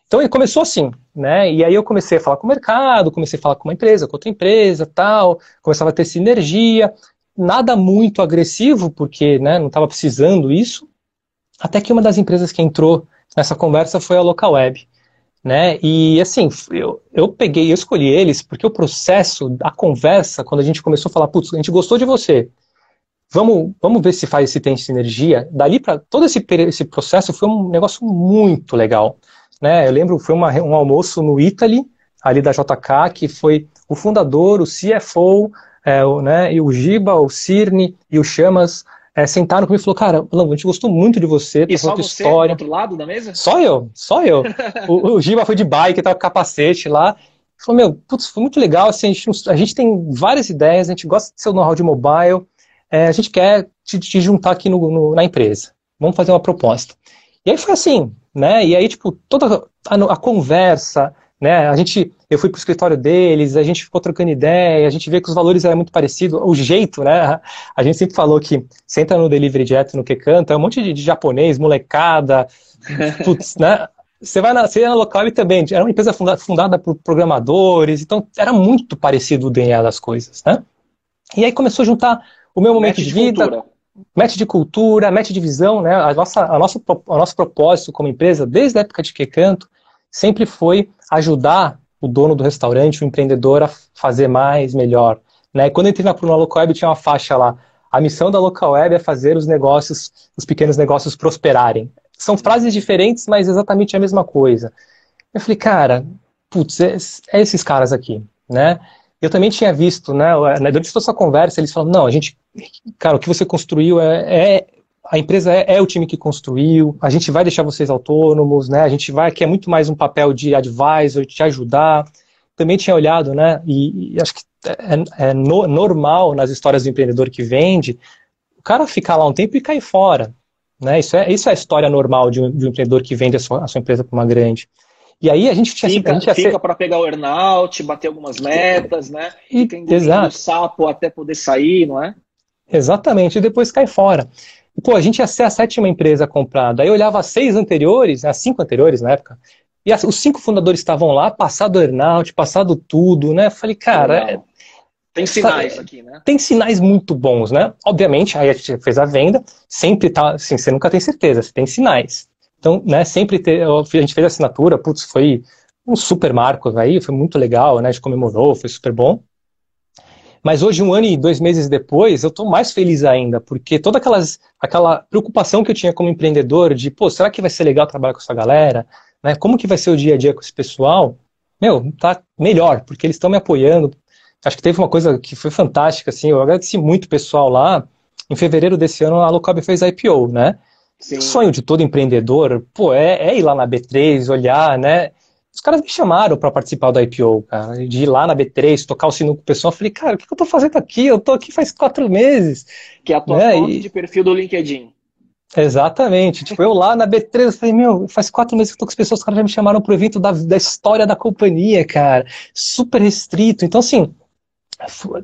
S3: Então ele começou assim, né? E aí eu comecei a falar com o mercado, comecei a falar com uma empresa, com outra empresa, tal, começava a ter sinergia, nada muito agressivo, porque né, não estava precisando isso. Até que uma das empresas que entrou nessa conversa foi a Local Web. né? E assim, eu, eu peguei, eu escolhi eles porque o processo, a conversa, quando a gente começou a falar, putz, a gente gostou de você, vamos, vamos ver se faz, se tem sinergia. Dali para todo esse, esse processo foi um negócio muito legal, né? Eu lembro, foi uma, um almoço no Italy, ali da JK, que foi o fundador, o CFO, é, o, né, e o Giba, o Cirne e o Chamas é, sentaram comigo e falou, cara, a gente gostou muito de você,
S2: e só você história. do outro lado da mesa?
S3: Só eu, só eu. (laughs) o, o Giba foi de bike, tava com capacete lá. Falou, meu, putz, foi muito legal, assim, a gente, a gente tem várias ideias, a gente gosta do seu know-how de mobile, é, a gente quer te, te juntar aqui no, no, na empresa. Vamos fazer uma proposta. E aí foi assim, né? E aí, tipo, toda a, a conversa, né? A gente, eu fui pro escritório deles, a gente ficou trocando ideia, a gente vê que os valores eram muito parecidos, o jeito, né? A gente sempre falou que você entra no delivery direto no que canta, é um monte de, de japonês, molecada, (laughs) putz, né? Você vai na, você ia na local e também era uma empresa fundada, fundada por programadores, então era muito parecido o DNA das coisas, né? E aí começou a juntar o meu momento de, de vida, cultura. match de cultura, match de visão, né? A nossa, a nossa, o nosso propósito como empresa, desde a época de que canto, sempre foi ajudar o dono do restaurante, o empreendedor, a fazer mais, melhor. Né? Quando eu entrei na Pruna Local Web, tinha uma faixa lá. A missão da Local Web é fazer os negócios, os pequenos negócios prosperarem. São frases diferentes, mas exatamente a mesma coisa. Eu falei, cara, putz, é, é esses caras aqui, né? Eu também tinha visto, né, durante toda essa conversa, eles falam, não, a gente, cara, o que você construiu é, é a empresa é, é, o time que construiu, a gente vai deixar vocês autônomos, né? A gente vai, que é muito mais um papel de advisor, te ajudar. Também tinha olhado, né? E, e acho que é, é no, normal nas histórias do empreendedor que vende, o cara ficar lá um tempo e cair fora. Né? Isso, é, isso é a história normal de um, de um empreendedor que vende a sua, a sua empresa para uma grande. E aí a gente tinha
S2: fica,
S3: a gente
S2: fica ser... para pegar o earnout, bater algumas metas, né? Fica
S3: Exato.
S2: o sapo até poder sair, não é?
S3: Exatamente, e depois cai fora. Pô, a gente ia ser a sétima empresa comprada. Aí eu olhava as seis anteriores, as cinco anteriores na época, e as, os cinco fundadores estavam lá, passado earnout, passado tudo, né? Falei, cara. É,
S2: tem sinais aqui, né?
S3: Tem sinais muito bons, né? Obviamente, aí a gente fez a venda, sempre tá, assim, você nunca tem certeza, você tem sinais. Então, né, sempre ter, a gente fez a assinatura, putz, foi um super marco aí, foi muito legal, né? A gente comemorou, foi super bom. Mas hoje, um ano e dois meses depois, eu estou mais feliz ainda, porque toda aquelas, aquela preocupação que eu tinha como empreendedor de, pô, será que vai ser legal trabalhar com essa galera? Né? Como que vai ser o dia a dia com esse pessoal? Meu, tá melhor, porque eles estão me apoiando. Acho que teve uma coisa que foi fantástica, assim, eu agradeci muito o pessoal lá. Em fevereiro desse ano, a Locob fez IPO, né? Sim. O sonho de todo empreendedor, pô, é, é ir lá na B3, olhar, né? Os caras me chamaram para participar do IPO, cara, de ir lá na B3, tocar o sino com o pessoal. Eu falei, cara, o que, eu tô fazendo aqui? Eu tô aqui faz quatro meses.
S2: Que é a tua né? foto e... de perfil do LinkedIn.
S3: Exatamente. tipo, eu lá na B3, eu falei, meu, faz quatro meses que eu tô com as pessoas, os caras já me chamaram pro evento da, da história da companhia, cara. Super restrito. Então, assim,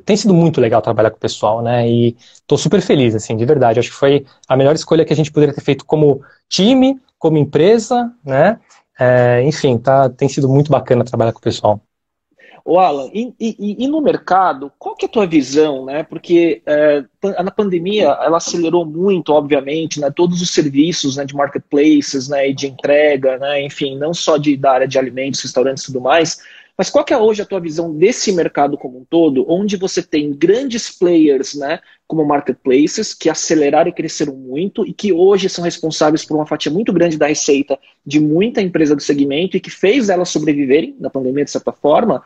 S3: tem sido muito legal trabalhar com o pessoal, né? E tô super feliz, assim, de verdade. Acho que foi a melhor escolha que a gente poderia ter feito como time, como empresa, né? É, enfim, tá, tem sido muito bacana trabalhar com o pessoal.
S2: O Alan, e, e, e, no mercado, qual que é a tua visão, né? Porque é, na pandemia ela acelerou muito, obviamente, né, todos os serviços né, de marketplaces, né, e de entrega, né, enfim, não só de, da área de alimentos, restaurantes e tudo mais, mas qual que é hoje a tua visão desse mercado como um todo, onde você tem grandes players, né, como marketplaces, que aceleraram e cresceram muito e que hoje são responsáveis por uma fatia muito grande da receita de muita empresa do segmento e que fez elas sobreviverem na pandemia de certa forma,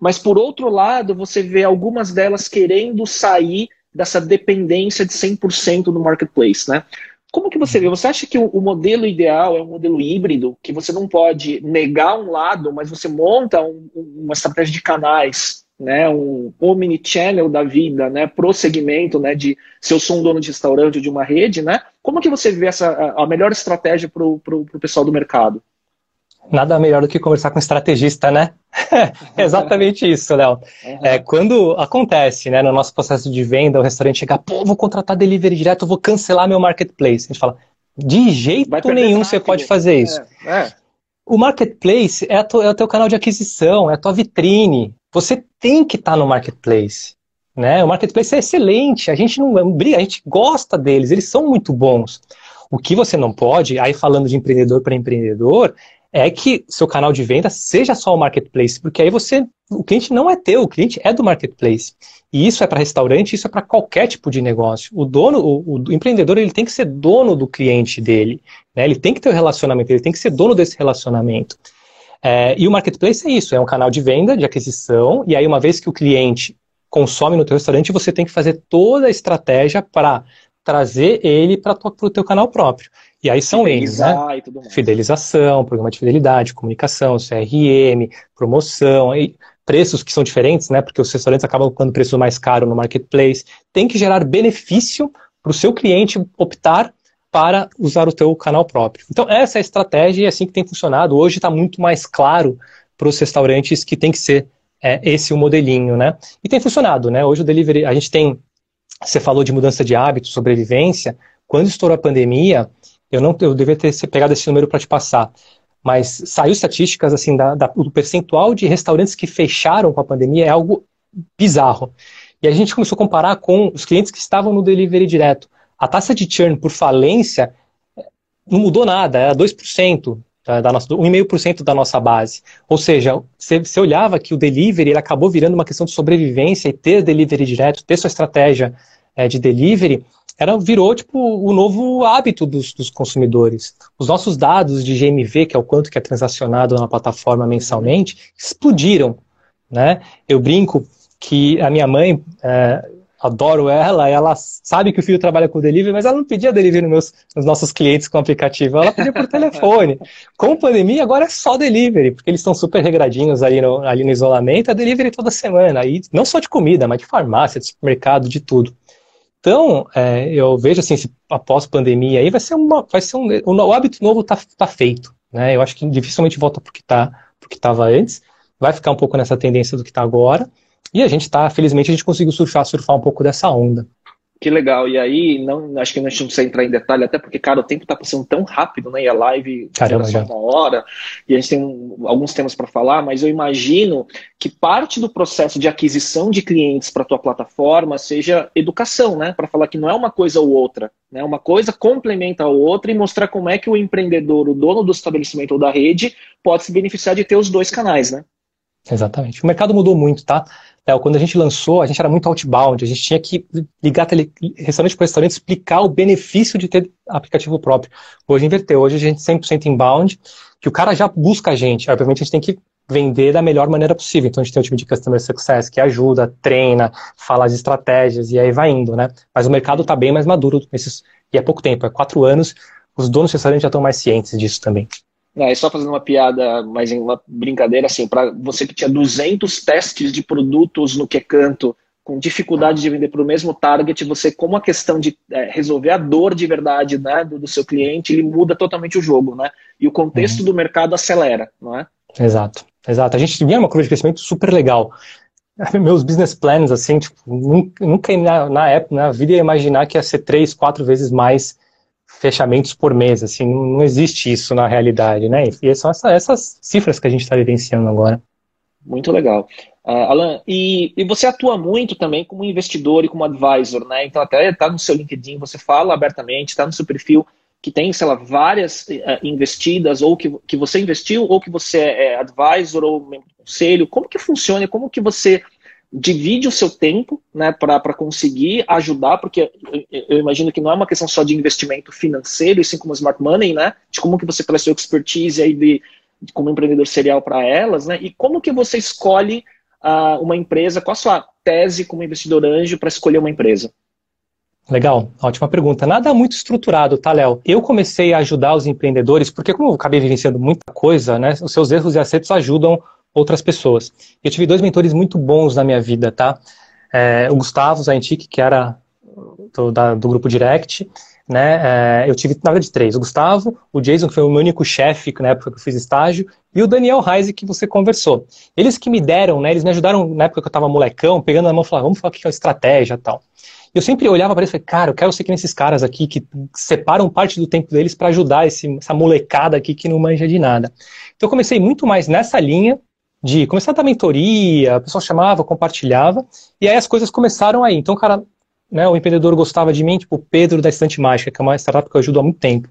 S2: mas por outro lado, você vê algumas delas querendo sair dessa dependência de 100% no marketplace, né? Como que você vê? Você acha que o, modelo ideal é um modelo híbrido, que você não pode negar um lado, mas você monta um, uma estratégia de canais, né, um omnichannel da vida, né, pro segmento, né, de se eu sou um dono de restaurante ou de uma rede, né? Como que você vê essa a, a melhor estratégia para o pessoal do mercado?
S3: Nada melhor do que conversar com um estrategista, né? (laughs) exatamente isso, Léo. Uhum. É, quando acontece, né, no nosso processo de venda, o restaurante chega, pô, vou contratar delivery direto, vou cancelar meu marketplace. A gente fala, de jeito nenhum você pode fazer isso. É, é. O marketplace é, tua, é, o teu canal de aquisição, é a tua vitrine. Você tem que estar tá no marketplace. Né? O marketplace é excelente, a gente não briga, a gente gosta deles, eles são muito bons. O que você não pode, aí falando de empreendedor para empreendedor, é que seu canal de venda seja só o marketplace, porque aí você, o cliente não é teu, o cliente é do marketplace. E isso é para restaurante, isso é para qualquer tipo de negócio. O dono, o, o, empreendedor, ele tem que ser dono do cliente dele, né? Ele tem que ter o um relacionamento, ele tem que ser dono desse relacionamento. É, e o marketplace é isso, é um canal de venda, de aquisição, e aí uma vez que o cliente consome no teu restaurante, você tem que fazer toda a estratégia para trazer ele para o teu canal próprio. E aí são eles, né? Fidelização, programa de fidelidade, comunicação, CRM, promoção, aí preços que são diferentes, né? Porque os restaurantes acabam colocando preço mais caro no marketplace. Tem que gerar benefício para o seu cliente optar para usar o teu canal próprio. Então essa é a estratégia e é assim que tem funcionado. Hoje está muito mais claro para os restaurantes que tem que ser é, esse o modelinho, né? E tem funcionado, né? Hoje o delivery, a gente tem, você falou de mudança de hábito, sobrevivência. Quando estourou a pandemia, eu não, eu devia ter pegado esse número para te passar, mas saiu estatísticas assim da, da, do percentual de restaurantes que fecharam com a pandemia é algo bizarro. E a gente começou a comparar com os clientes que estavam no delivery direto. A taxa de churn por falência eh, não mudou nada, era 2% da nossa, 1,5% da nossa base. Ou seja, você, olhava que o delivery ele acabou virando uma questão de sobrevivência e ter delivery direto, ter sua estratégia é, de delivery, era, virou tipo o novo hábito dos, dos, consumidores. Os nossos dados de GMV, que é o quanto que é transacionado na plataforma mensalmente, explodiram. Né? Eu brinco que a minha mãe, é, adoro ela, ela sabe que o filho trabalha com delivery, mas ela não pedia delivery nos, meus, nos nossos clientes com aplicativo, ela pedia por telefone. (laughs) Com pandemia, agora é só delivery, porque eles estão super regradinhos ali no, ali no isolamento, é delivery toda semana, e não só de comida, mas de farmácia, de supermercado, de tudo. Então, é, eu vejo assim, após pandemia aí vai ser uma, vai ser um, o hábito novo está tá feito, né? Eu acho que dificilmente volta para o que tá, estava antes, vai ficar um pouco nessa tendência do que está agora, e a gente está, felizmente, a gente conseguiu surfar, surfar um pouco dessa onda.
S2: Que legal. E aí, não, acho que a gente não precisa entrar em detalhe, até porque, cara, o tempo está passando tão rápido, né? E a live
S3: Caramba, só
S2: uma hora, e a gente tem um, alguns temas para falar, mas eu imagino que parte do processo de aquisição de clientes para a tua plataforma seja educação, né? Para falar que não é uma coisa ou outra, né? Uma coisa complementa a outra e mostrar como é que o empreendedor, o dono do estabelecimento ou da rede, pode se beneficiar de ter os dois canais, né?
S3: Exatamente. O mercado mudou muito, tá? É, quando a gente lançou, a gente era muito outbound, a gente tinha que ligar tele, restaurante por restaurante, explicar o benefício de ter aplicativo próprio. Hoje inverteu, hoje a gente 100% inbound, que o cara já busca a gente, obviamente a gente tem que vender da melhor maneira possível. Então a gente tem um time de Customer Success que ajuda, treina, fala as estratégias e aí vai indo, né? Mas o mercado está bem mais maduro nesses, e é pouco tempo, é quatro anos, os donos de restaurante já estão mais cientes disso também.
S2: É, só fazendo uma piada, mas em uma brincadeira, assim, para você que tinha 200 testes de produtos no que canto, com dificuldade de vender para o mesmo target, você, como a questão de é, resolver a dor de verdade né, do, do, seu cliente, ele muda totalmente o jogo, né? E o contexto uhum. do mercado acelera, não é?
S3: Exato, exato. A gente vinha uma curva de crescimento super legal. (laughs) Meus business plans, assim, tipo, nunca, nunca na, na época, na vida, ia imaginar que ia ser três, quatro vezes mais fechamentos por mês, assim, não existe isso na realidade, né? E são essa, essas cifras que a gente está vivenciando agora.
S2: Muito legal. Uh, Alan, e, e, você atua muito também como investidor e como advisor, né? Então, até está no seu LinkedIn, você fala abertamente, está no seu perfil que tem, sei lá, várias uh, investidas, ou que, que você investiu, ou que você é advisor, ou membro do conselho. Como que funciona? Como que você divide o seu tempo né, para conseguir ajudar, porque eu imagino que não é uma questão só de investimento financeiro, e sim como smart money, né? De como que você traz sua expertise aí de, de como empreendedor serial para elas, né? E como que você escolhe uh, uma empresa, qual a sua tese como investidor anjo para escolher uma empresa?
S3: Legal, ótima pergunta. Nada muito estruturado, tá, Léo? Eu comecei a ajudar os empreendedores, porque como eu acabei vivenciando muita coisa, né? Os seus erros e acertos ajudam outras pessoas. Eu tive dois mentores muito bons na minha vida, tá? É, o Gustavo Zaintic, que era do, da, do grupo Direct, né? É, eu tive, na verdade, três. O Gustavo, o Jason, que foi o meu único chefe na época que eu fiz estágio, e o Daniel Reise, que você conversou. Eles que me deram, né? Eles me ajudaram na época que eu estava molecão, pegando na mão e falando, vamos falar o que é estratégia tal. Eu sempre olhava para eles e falei, cara, eu quero ser que nesses caras aqui que separam parte do tempo deles para ajudar esse, essa molecada aqui que não manja de nada. Então eu comecei muito mais nessa linha, de começar a dar mentoria, a pessoa chamava, compartilhava, e aí as coisas começaram aí. Então, o cara, né, o empreendedor gostava de mim, tipo o Pedro da Estante Mágica, que é uma startup que eu ajudo há muito tempo.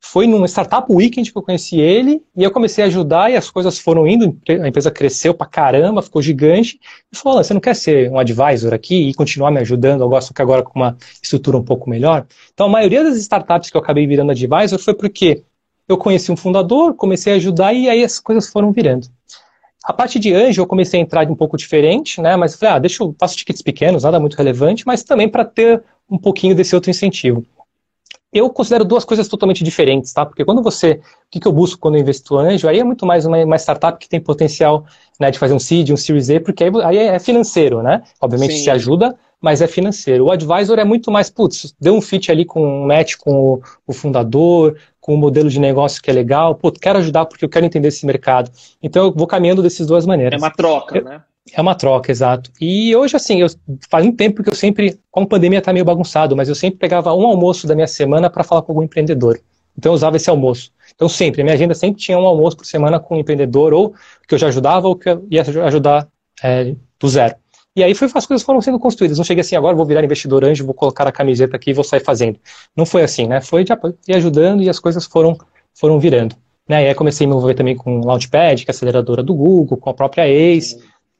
S3: foi num Startup Weekend que eu conheci ele, e eu comecei a ajudar, e as coisas foram indo, a empresa cresceu pra caramba, ficou gigante, e falou, você não quer ser um advisor aqui e continuar me ajudando, eu gosto que agora com uma estrutura um pouco melhor? Então, a maioria das startups que eu acabei virando advisor foi porque eu conheci um fundador, comecei a ajudar, e aí as coisas foram virando. A parte de anjo eu comecei a entrar um pouco diferente, né? Mas falei, ah, deixa eu faço tickets pequenos, nada muito relevante, mas também para ter um pouquinho desse outro incentivo eu considero duas coisas totalmente diferentes, tá? Porque quando você, o que, eu busco quando eu investo anjo, aí é muito mais uma, uma startup que tem potencial né, de fazer um seed, um Series A, porque aí, aí é financeiro, né? Obviamente Sim. se ajuda, mas é financeiro. O advisor é muito mais, putz, deu um fit ali com um match com o, o fundador, com um modelo de negócio que é legal, putz, quero ajudar porque eu quero entender esse mercado. Então eu vou caminhando dessas duas maneiras.
S2: É uma troca, eu, né?
S3: É uma troca, exato. E hoje, assim, eu, faz um tempo que eu sempre, com a pandemia tá meio bagunçado, mas eu sempre pegava um almoço da minha semana para falar com algum empreendedor. Então eu usava esse almoço. Então sempre, a minha agenda sempre tinha um almoço por semana com um empreendedor, ou que eu já ajudava, ou que eu ia ajudar é, do zero. E aí foi, as coisas foram sendo construídas. Não cheguei assim, agora vou virar investidor anjo, vou colocar a camiseta aqui e vou sair fazendo. Não foi assim, né? Foi de ir ajudando e as coisas foram, foram virando. Né? E aí comecei a me envolver também com o Launchpad, que é a aceleradora do Google, com a própria Ace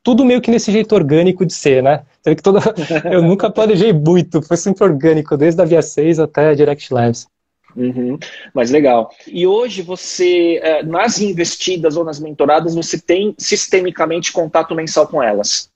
S3: tudo meio que nesse jeito orgânico de ser, né? que toda... (laughs) eu nunca planejei muito, foi sempre orgânico, desde a Via 6 até a Direct Labs.
S2: Uhum, mas legal. E hoje você, eh, nas investidas ou nas mentoradas, você tem sistemicamente contato mensal com elas?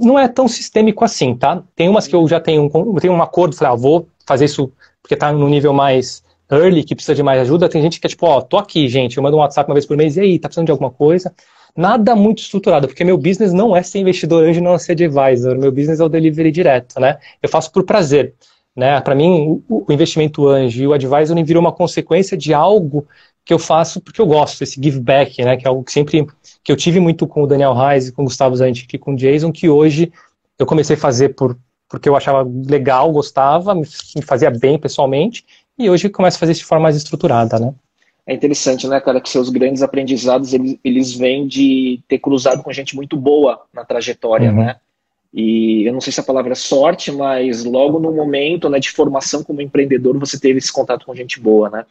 S3: Não é tão sistêmico assim, tá? Tem umas que eu já tenho um, tenho um acordo, falei, ah, vou fazer isso porque tá no nível mais early, que precisa de mais ajuda. Tem gente que é tipo, ó, tô aqui, gente, eu mando um WhatsApp uma vez por mês, e aí, tá precisando de alguma coisa? nada muito estruturado, porque meu business não é ser investidor anjo, não é ser advisor, meu business é o delivery direto, né? Eu faço por prazer, né? Para mim, o, o, investimento anjo e o advisor virou uma consequência de algo que eu faço porque eu gosto, esse give back, né? Que é algo que sempre que eu tive muito com o Daniel Reis, com o Gustavo Zanti e com o Jason, que hoje eu comecei a fazer por porque eu achava legal, gostava, me fazia bem pessoalmente, e hoje começo a fazer de forma mais estruturada, né?
S2: é interessante, né, cara, que seus grandes aprendizados eles, eles vêm de ter cruzado com gente muito boa na trajetória, uhum. né? E eu não sei se a palavra é sorte, mas logo no momento né, de formação como empreendedor você teve esse contato com gente boa, né?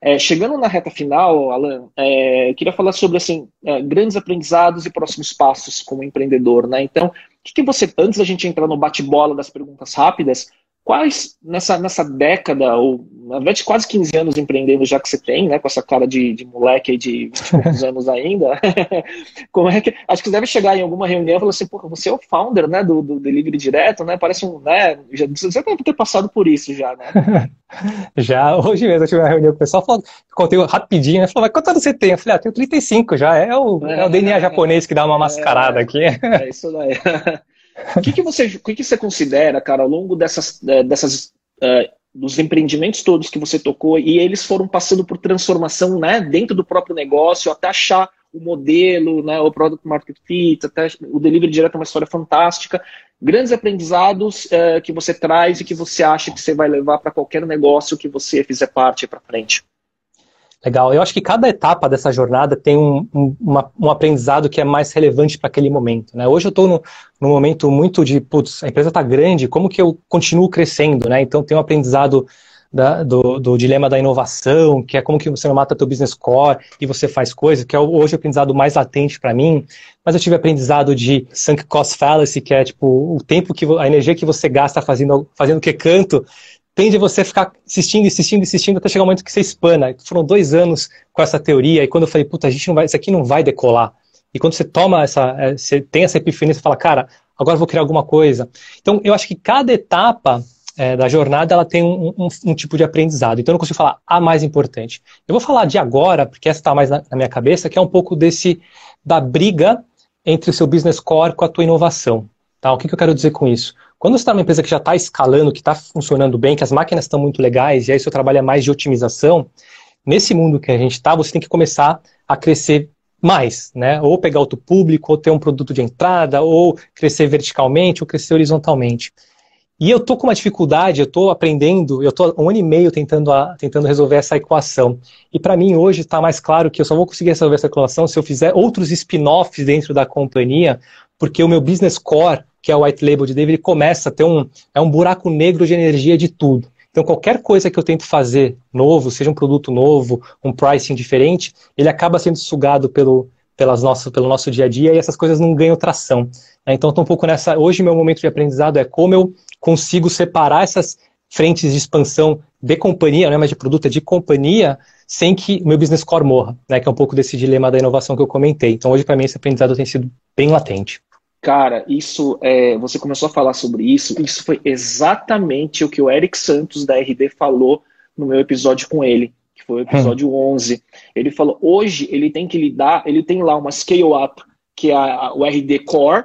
S2: É, chegando na reta final, Alan, é, eu queria falar sobre assim é, grandes aprendizados e próximos passos como empreendedor, né? Então, o que, que você antes da gente entrar no bate-bola das perguntas rápidas, Quais, nessa, nessa década, ou na verdade quase 15 anos empreendendo já que você tem, né, com essa cara de, de moleque aí de 20 (laughs) anos ainda, (laughs) como é que, acho que você deve chegar em alguma reunião e falar assim, porra, você é o founder, né, do, do Delivery Direto, né, parece um, né, já, você deve ter passado por isso já, né? (laughs)
S3: já, hoje mesmo eu tive uma reunião com o pessoal, falou, contei rapidinho, né, falou, mas quanto anos você tem? Eu falei, ah, tenho 35 já, é o, é, é o DNA japonês que dá uma mascarada é, aqui.
S2: É isso daí. O que, que, você, o que, que você considera, cara, ao longo dessas, eh, dessas uh, dos empreendimentos todos que você tocou e eles foram passando por transformação, né, dentro do próprio negócio, até achar o modelo, né, o product market fit, até o delivery direto é uma história fantástica. Grandes aprendizados uh, que você traz e que você acha que você vai levar para qualquer negócio que você fizer parte para frente.
S3: Legal. Eu acho que cada etapa dessa jornada tem um, um, uma, um aprendizado que é mais relevante para aquele momento. Né? Hoje eu estou num momento muito de, putz, a empresa está grande, como que eu continuo crescendo? Né? Então tem um aprendizado da, do, do, dilema da inovação, que é como que você não mata teu business core e você faz coisas, que é hoje o aprendizado mais latente para mim. Mas eu tive aprendizado de sunk cost fallacy, que é tipo o tempo que a energia que você gasta fazendo fazendo que canto tende você ficar insistindo, insistindo, insistindo até chegar o momento que você espana. Foram dois anos com essa teoria e quando eu falei, puta, a gente não vai, isso aqui não vai decolar. E quando você toma essa, é, você tem essa epifania, você fala, cara, agora vou criar alguma coisa. Então, eu acho que cada etapa é, da jornada ela tem um, um, um, tipo de aprendizado. Então, eu não consigo falar a mais importante. Eu vou falar de agora, porque essa está mais na, na minha cabeça, que é um pouco desse da briga entre o seu business core com a tua inovação. Tá? O que, que eu quero dizer com isso? Quando você está numa empresa que já está escalando, que está funcionando bem, que as máquinas estão muito legais, e aí seu trabalho é mais de otimização, nesse mundo que a gente está, você tem que começar a crescer mais, né? Ou pegar outro público, ou ter um produto de entrada, ou crescer verticalmente, ou crescer horizontalmente. E eu tô com uma dificuldade, eu tô aprendendo, eu tô um ano e meio tentando, a, tentando resolver essa equação. E para mim hoje está mais claro que eu só vou conseguir resolver essa equação se eu fizer outros spin-offs dentro da companhia, porque o meu business core que é o white label de David, ele começa a ter um, é um buraco negro de energia de tudo. Então, qualquer coisa que eu tento fazer novo, seja um produto novo, um pricing diferente, ele acaba sendo sugado pelo, pelas nossas, pelo nosso dia a dia e essas coisas não ganham tração. Né? Então, estou um pouco nessa. Hoje, meu momento de aprendizado é como eu consigo separar essas frentes de expansão de companhia, não é mais de produto, é de companhia, sem que o meu business core morra, né? que é um pouco desse dilema da inovação que eu comentei. Então, hoje, para mim, esse aprendizado tem sido bem latente.
S2: Cara, isso é, você começou a falar sobre isso. Isso foi exatamente o que o Eric Santos da RD falou no meu episódio com ele, que foi o episódio hum. 11. Ele falou: hoje ele tem que lidar, ele tem lá uma scale up, que é a, a, o RD Core,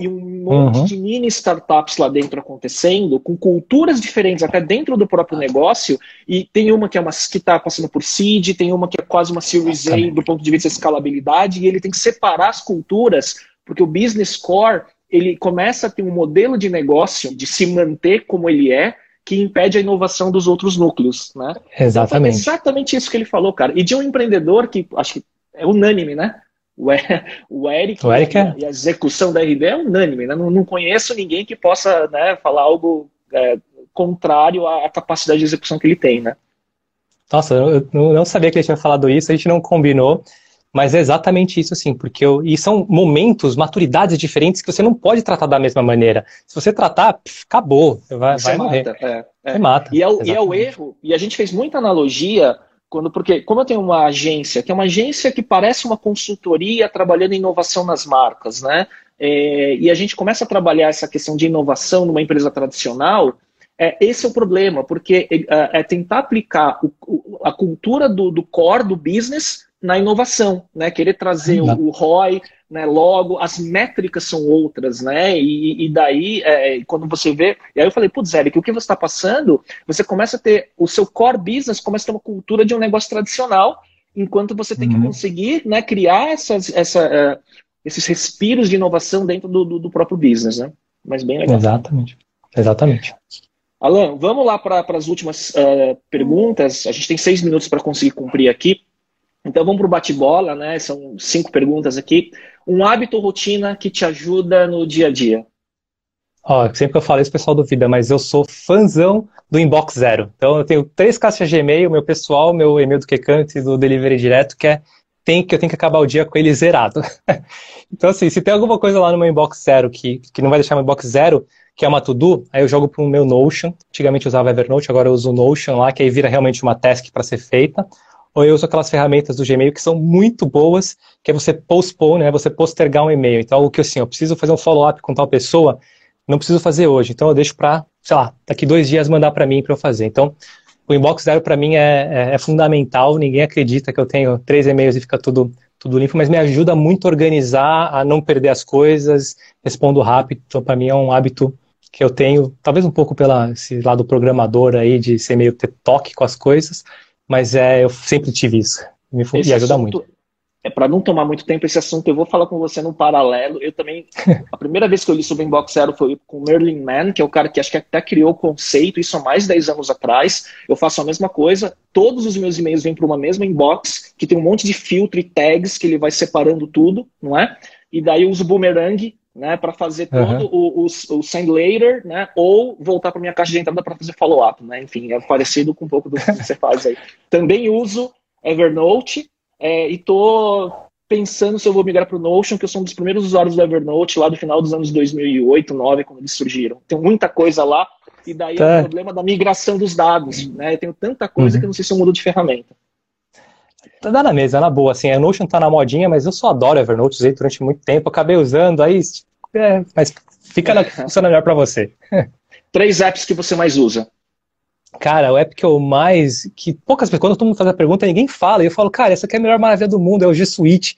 S2: e um monte uhum. de mini startups lá dentro acontecendo, com culturas diferentes até dentro do próprio negócio, e tem uma que é uma que está passando por seed, tem uma que é quase uma Series A do ponto de vista de escalabilidade, e ele tem que separar as culturas porque o business core, ele começa a ter um modelo de negócio de se manter como ele é, que impede a inovação dos outros núcleos, né?
S3: Exatamente.
S2: Então, exatamente isso que ele falou, cara. E de um empreendedor que acho que é unânime, né? O, (laughs) o Eric,
S3: o Eric é...
S2: e a execução da RD é unânime, né? Não, não conheço ninguém que possa né, falar algo é, contrário à capacidade de execução que ele tem, né?
S3: Nossa, eu não sabia que ele tinha falado isso, a gente não combinou. Mas é exatamente isso, assim, porque eu, e são momentos, maturidades diferentes que você não pode tratar da mesma maneira. Se você tratar, pff, acabou, vai, vai
S2: mata,
S3: morrer.
S2: É, é. Você mata. E é, o, e é o erro, e a gente fez muita analogia quando, porque como eu tenho uma agência, que é uma agência que parece uma consultoria trabalhando em inovação nas marcas, né? É, e a gente começa a trabalhar essa questão de inovação numa empresa tradicional, é, esse é o problema, porque é, é tentar aplicar o, a cultura do, do core do business na inovação, né? Querer trazer o, o ROI, né? Logo, as métricas são outras, né? E, e daí, é, quando você vê, e aí eu falei, putz, Eric, o que você está passando? Você começa a ter o seu core business começa a ter uma cultura de um negócio tradicional, enquanto você tem uhum. que conseguir, né? Criar essas, essa, uh, esses respiros de inovação dentro do, do, do, próprio business, né? Mas bem legal.
S3: Exatamente, exatamente.
S2: Alan, vamos lá para as últimas uh, perguntas. A gente tem seis minutos para conseguir cumprir aqui. Então vamos para o bate-bola, né? São cinco perguntas aqui. Um hábito ou rotina que te ajuda no dia a dia?
S3: Ó, sempre que eu falo isso, o pessoal duvida, mas eu sou fãzão do Inbox Zero. Então eu tenho três caixas de e-mail, meu pessoal, meu e-mail do Quecante do Delivery Direto, que é tem, que eu tenho que acabar o dia com ele zerado. (laughs) então, assim, se tem alguma coisa lá no meu inbox zero que, que não vai deixar meu inbox zero, que é uma to-do, aí eu jogo para o meu Notion. Antigamente eu usava Evernote, agora eu uso o Notion lá, que aí vira realmente uma task para ser feita ou eu uso aquelas ferramentas do Gmail que são muito boas, que é você postpone, né, você postergar um e-mail. Então, o que assim, eu preciso fazer um follow-up com tal pessoa, não preciso fazer hoje, então eu deixo para, sei lá, daqui dois dias mandar para mim para eu fazer. Então, o inbox zero para mim é, é, é, fundamental, ninguém acredita que eu tenho três e-mails e fica tudo, tudo limpo, mas me ajuda muito a organizar, a não perder as coisas, respondo rápido, então para mim é um hábito que eu tenho, talvez um pouco pela esse lado programador aí, de ser meio ter toque com as coisas, mas é, eu sempre tive isso. Me, me ajuda muito.
S2: É para não tomar muito tempo esse assunto, eu vou falar com você num paralelo. Eu também. (laughs) a primeira vez que eu li sobre Inbox Zero foi com o Merlin Mann, que é o cara que acho que até criou o conceito, isso há mais de 10 anos atrás. Eu faço a mesma coisa. Todos os meus e-mails vêm para uma mesma inbox, que tem um monte de filtro e tags que ele vai separando tudo, não é? E daí eu uso o Boomerang né, para fazer todo o, o, o, send later, né, ou voltar para minha caixa de entrada para fazer follow-up, né, enfim, é parecido com um pouco do que você faz aí. (laughs) Também uso Evernote é, e tô pensando se eu vou migrar para o Notion, que eu sou um dos primeiros usuários do Evernote lá do final dos anos 2008, 2009, quando eles surgiram. Tem muita coisa lá e daí tá. é o problema da migração dos dados, né, eu tenho tanta coisa uhum. que eu não sei se eu mudo de ferramenta.
S3: Tá na mesa, na boa, assim, a Notion tá na modinha, mas eu só adoro Evernote, usei durante muito tempo, acabei usando, aí, é, mas fica na, (laughs) funciona melhor para você. (laughs)
S2: Três apps que você mais usa?
S3: Cara, o app que eu mais, que poucas pessoas, quando todo mundo faz a pergunta, ninguém fala, e eu falo, cara, essa aqui é a melhor maravilha do mundo, é o G Suite.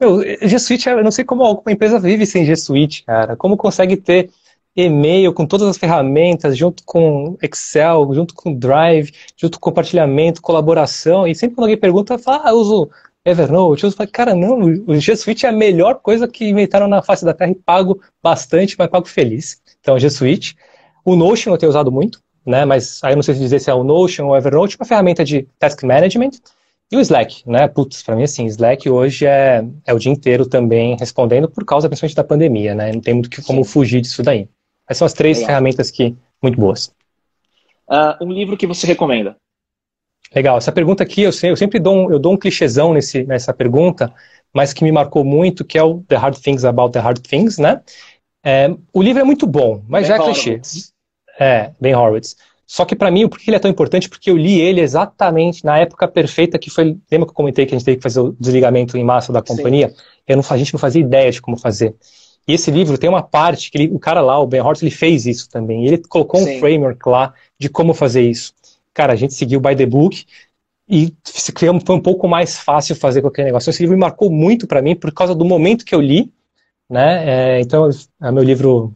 S3: Meu, G Suite, eu não sei como uma empresa vive sem G Suite, cara, como consegue ter e-mail com todas as ferramentas, junto com Excel, junto com Drive, junto com compartilhamento, colaboração, e sempre quando alguém pergunta, fala, ah, eu uso Evernote, eu uso, cara, não, o G Suite é a melhor coisa que inventaram na face da Terra e pago bastante, mas pago feliz. Então, G Suite. O Notion eu tenho usado muito, né, mas aí eu não sei se dizer se é o Notion ou o Evernote, uma ferramenta de task management, e o Slack, né? Putz, para mim, assim, Slack hoje é, é o dia inteiro também respondendo por causa, principalmente, da pandemia, né? Não tem muito que, como fugir disso daí. Essas são as três Legal. ferramentas que muito boas.
S2: Uh, um livro que você recomenda?
S3: Legal. Essa pergunta aqui, eu, eu sempre dou um, eu dou um clichêzão nesse, nessa pergunta, mas que me marcou muito, que é o The Hard Things About the Hard Things, né? É, o livro é muito bom, mas ben já é clichê. É, Ben Horowitz. Só que para mim, por que ele é tão importante? Porque eu li ele exatamente na época perfeita que foi. Lembra que eu comentei que a gente teve que fazer o desligamento em massa da companhia? Eu não, a gente não fazia ideia de como fazer. E esse livro tem uma parte que ele, o cara lá, o Ben Horowitz, ele fez isso também. Ele colocou Sim. um framework lá de como fazer isso. Cara, a gente seguiu by the book e foi um pouco mais fácil fazer qualquer negócio. Esse livro me marcou muito para mim por causa do momento que eu li, né? É, então, é meu livro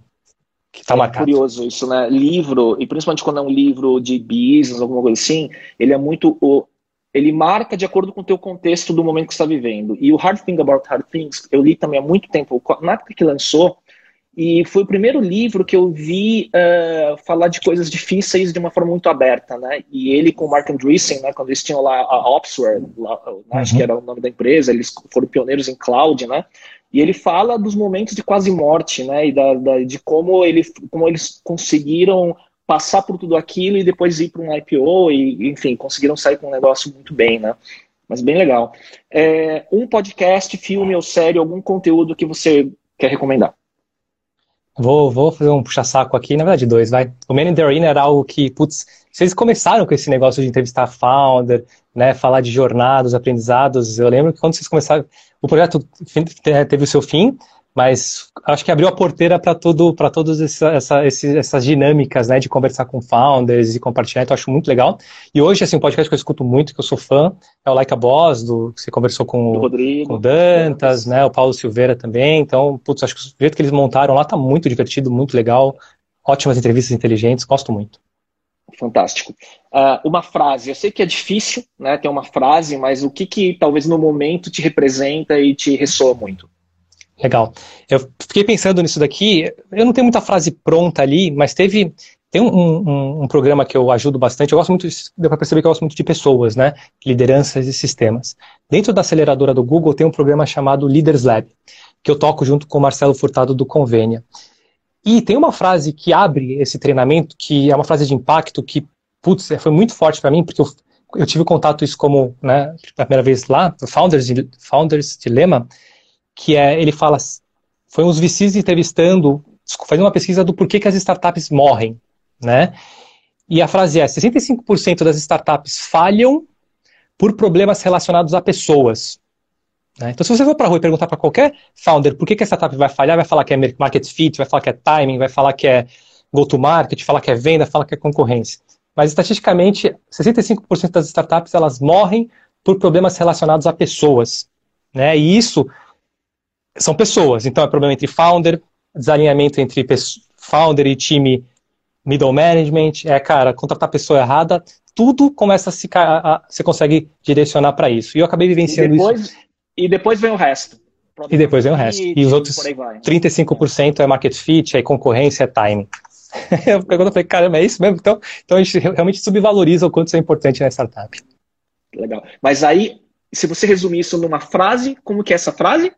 S3: que tá é marcado.
S2: curioso isso, né? Livro, e principalmente quando é um livro de business, alguma coisa assim, ele é muito. O, ele marca de acordo com o teu contexto do momento que você está vivendo. E o Hard Thing About Hard Things, eu li também há muito tempo, na época que lançou, e foi o primeiro livro que eu vi uh, falar de coisas difíceis de uma forma muito aberta, né? E ele com o Mark Andreessen, né, quando eles tinham lá a Opsware, lá, né, uhum. acho que era o nome da empresa, eles foram pioneiros em cloud, né? E ele fala dos momentos de quase morte, né? E da, da, de como, ele, como eles conseguiram passar por tudo aquilo e depois ir para um IPO e, enfim, conseguiram sair com um negócio muito bem, né? Mas bem legal. É, um podcast, filme ou série, algum conteúdo que você quer recomendar?
S3: Vou, vou fazer um puxa-saco aqui, na verdade dois, vai. O Man in the Arena era algo que, putz, vocês começaram com esse negócio de entrevistar founder, né, falar de jornadas, aprendizados. Eu lembro que quando vocês começaram, o projeto teve o seu fim, mas acho que abriu a porteira para tudo, para todas essa, essa, essas dinâmicas, né, de conversar com founders e compartilhar. Então acho muito legal. E hoje assim, um podcast que eu escuto muito, que eu sou fã, é o Like a Boss, do que você conversou com, Rodrigo, com o Dantas, né, o Paulo Silveira também. Então, putz, acho que o jeito que eles montaram lá tá muito divertido, muito legal. Ótimas entrevistas inteligentes, gosto muito.
S2: Fantástico. Uh, uma frase, eu sei que é difícil, né, ter uma frase, mas o que que talvez no momento te representa e te ressoa muito?
S3: Legal. Eu fiquei pensando nisso daqui, eu não tenho muita frase pronta ali, mas teve, tem um, um, um programa que eu ajudo bastante, eu gosto muito, deu para perceber que eu gosto muito de pessoas, né, lideranças e sistemas. Dentro da aceleradora do Google tem um programa chamado Leaders Lab, que eu toco junto com o Marcelo Furtado do Convênia. E tem uma frase que abre esse treinamento, que é uma frase de impacto que, putz, foi muito forte para mim, porque eu, eu tive contato isso como, né, pela primeira vez lá, Founders, Founders Dilemma, que é, ele fala, foi uns VCs entrevistando, fazendo uma pesquisa do porquê que as startups morrem, né, e a frase é, 65% das startups falham por problemas relacionados a pessoas. Né? Então, se você for para a rua e perguntar para qualquer founder por que, que a startup vai falhar, vai falar que é market fit, vai falar que é timing, vai falar que é go-to-market, falar que é venda, fala que é concorrência. Mas, estatisticamente, 65% das startups elas morrem por problemas relacionados a pessoas. Né? E isso são pessoas. Então, é problema entre founder, desalinhamento entre founder e time middle management, é, cara, contratar a pessoa errada, tudo começa a se. A, a, você consegue direcionar para isso. E eu acabei vivenciando
S2: depois,
S3: isso.
S2: E depois vem o resto.
S3: E depois vem o resto. E os outros 35% é market fit, é concorrência, é time. (laughs) eu falei, caramba, é isso mesmo? Então, então a gente realmente subvaloriza o quanto isso é importante na startup.
S2: Legal. Mas aí, se você resumir isso numa frase, como que é essa frase?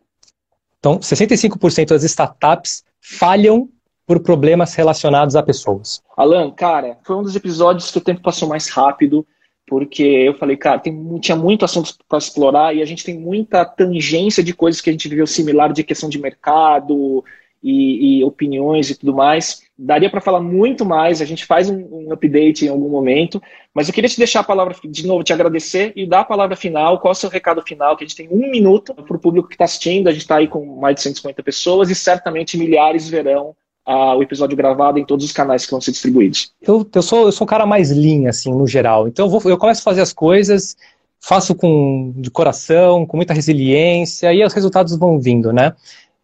S3: Então, 65% das startups falham por problemas relacionados a pessoas.
S2: Alan, cara, foi um dos episódios que o tempo passou mais rápido porque eu falei, cara, tem, tinha muito assunto para explorar e a gente tem muita tangência de coisas que a gente viveu similar de questão de mercado e, e opiniões e tudo mais. Daria para falar muito mais, a gente faz um, um, update em algum momento, mas eu queria te deixar a palavra, de novo, te agradecer e dar a palavra final. Qual é o seu recado final? Que a gente tem um minuto para o público que está assistindo, a gente está aí com mais de 150 pessoas e certamente milhares verão uh, o episódio gravado em todos os canais que vão ser distribuídos?
S3: Eu, eu, sou, eu sou um cara mais linha, assim, no geral. Então eu, vou, eu começo a fazer as coisas, faço com de coração, com muita resiliência, e os resultados vão vindo, né?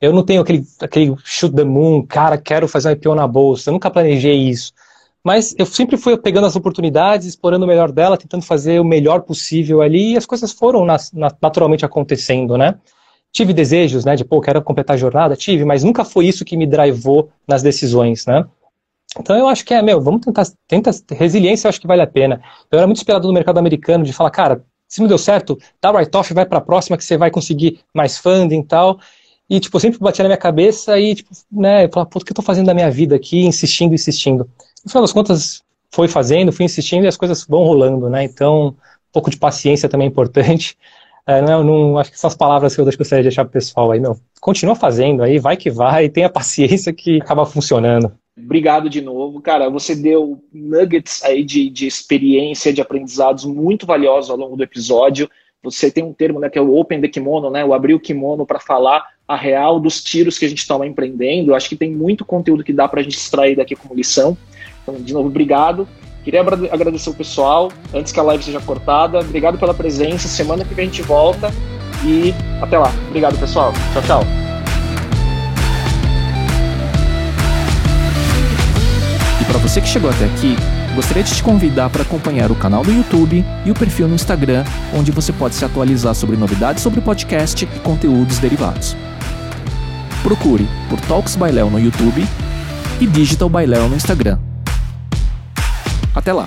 S3: Eu não tenho aquele, aquele shoot the moon, cara, quero fazer um IPO na bolsa, eu nunca planejei isso. Mas eu sempre fui pegando as oportunidades, explorando o melhor dela, tentando fazer o melhor possível ali, e as coisas foram naturalmente acontecendo, né? Tive desejos, né, de, pô, quero completar a jornada? Tive, mas nunca foi isso que me drivou nas decisões, né? Então eu acho que é, meu, vamos tentar, tenta, resiliência eu acho que vale a pena. Eu era muito esperado no mercado americano de falar, cara, se não deu certo, dá write-off, vai para a próxima que você vai conseguir mais funding e tal. E, tipo, sempre batia na minha cabeça e, tipo, né, eu falava, pô, o que eu tô fazendo da minha vida aqui, insistindo, insistindo. No final das contas, foi fazendo, fui insistindo e as coisas vão rolando, né? Então, um pouco de paciência também é importante. (laughs) É, não, não, acho que essas palavras que eu gostaria de deixar pro pessoal aí, meu, continua fazendo aí, vai que vai, (laughs) tenha paciência que acaba funcionando.
S2: Obrigado de novo, cara. Você deu nuggets aí de, de experiência, de aprendizados muito valiosos ao longo do episódio. Você tem um termo, né, que é o open the kimono, né, o abrir o kimono para falar a real dos tiros que a gente toma empreendendo. Acho que tem muito conteúdo que dá para a gente extrair daqui como lição. Então, de novo, obrigado. Queria agradecer o pessoal, antes que a live seja cortada. Obrigado pela presença. Semana que vem a gente volta. E até lá. Obrigado, pessoal. Tchau, tchau.
S1: E para você que chegou até aqui, gostaria de te convidar para acompanhar o canal do YouTube e o perfil no Instagram, onde você pode se atualizar sobre novidades sobre podcast e conteúdos derivados. Procure por Talks by Léo no YouTube e Digital by Léo no Instagram. Até lá!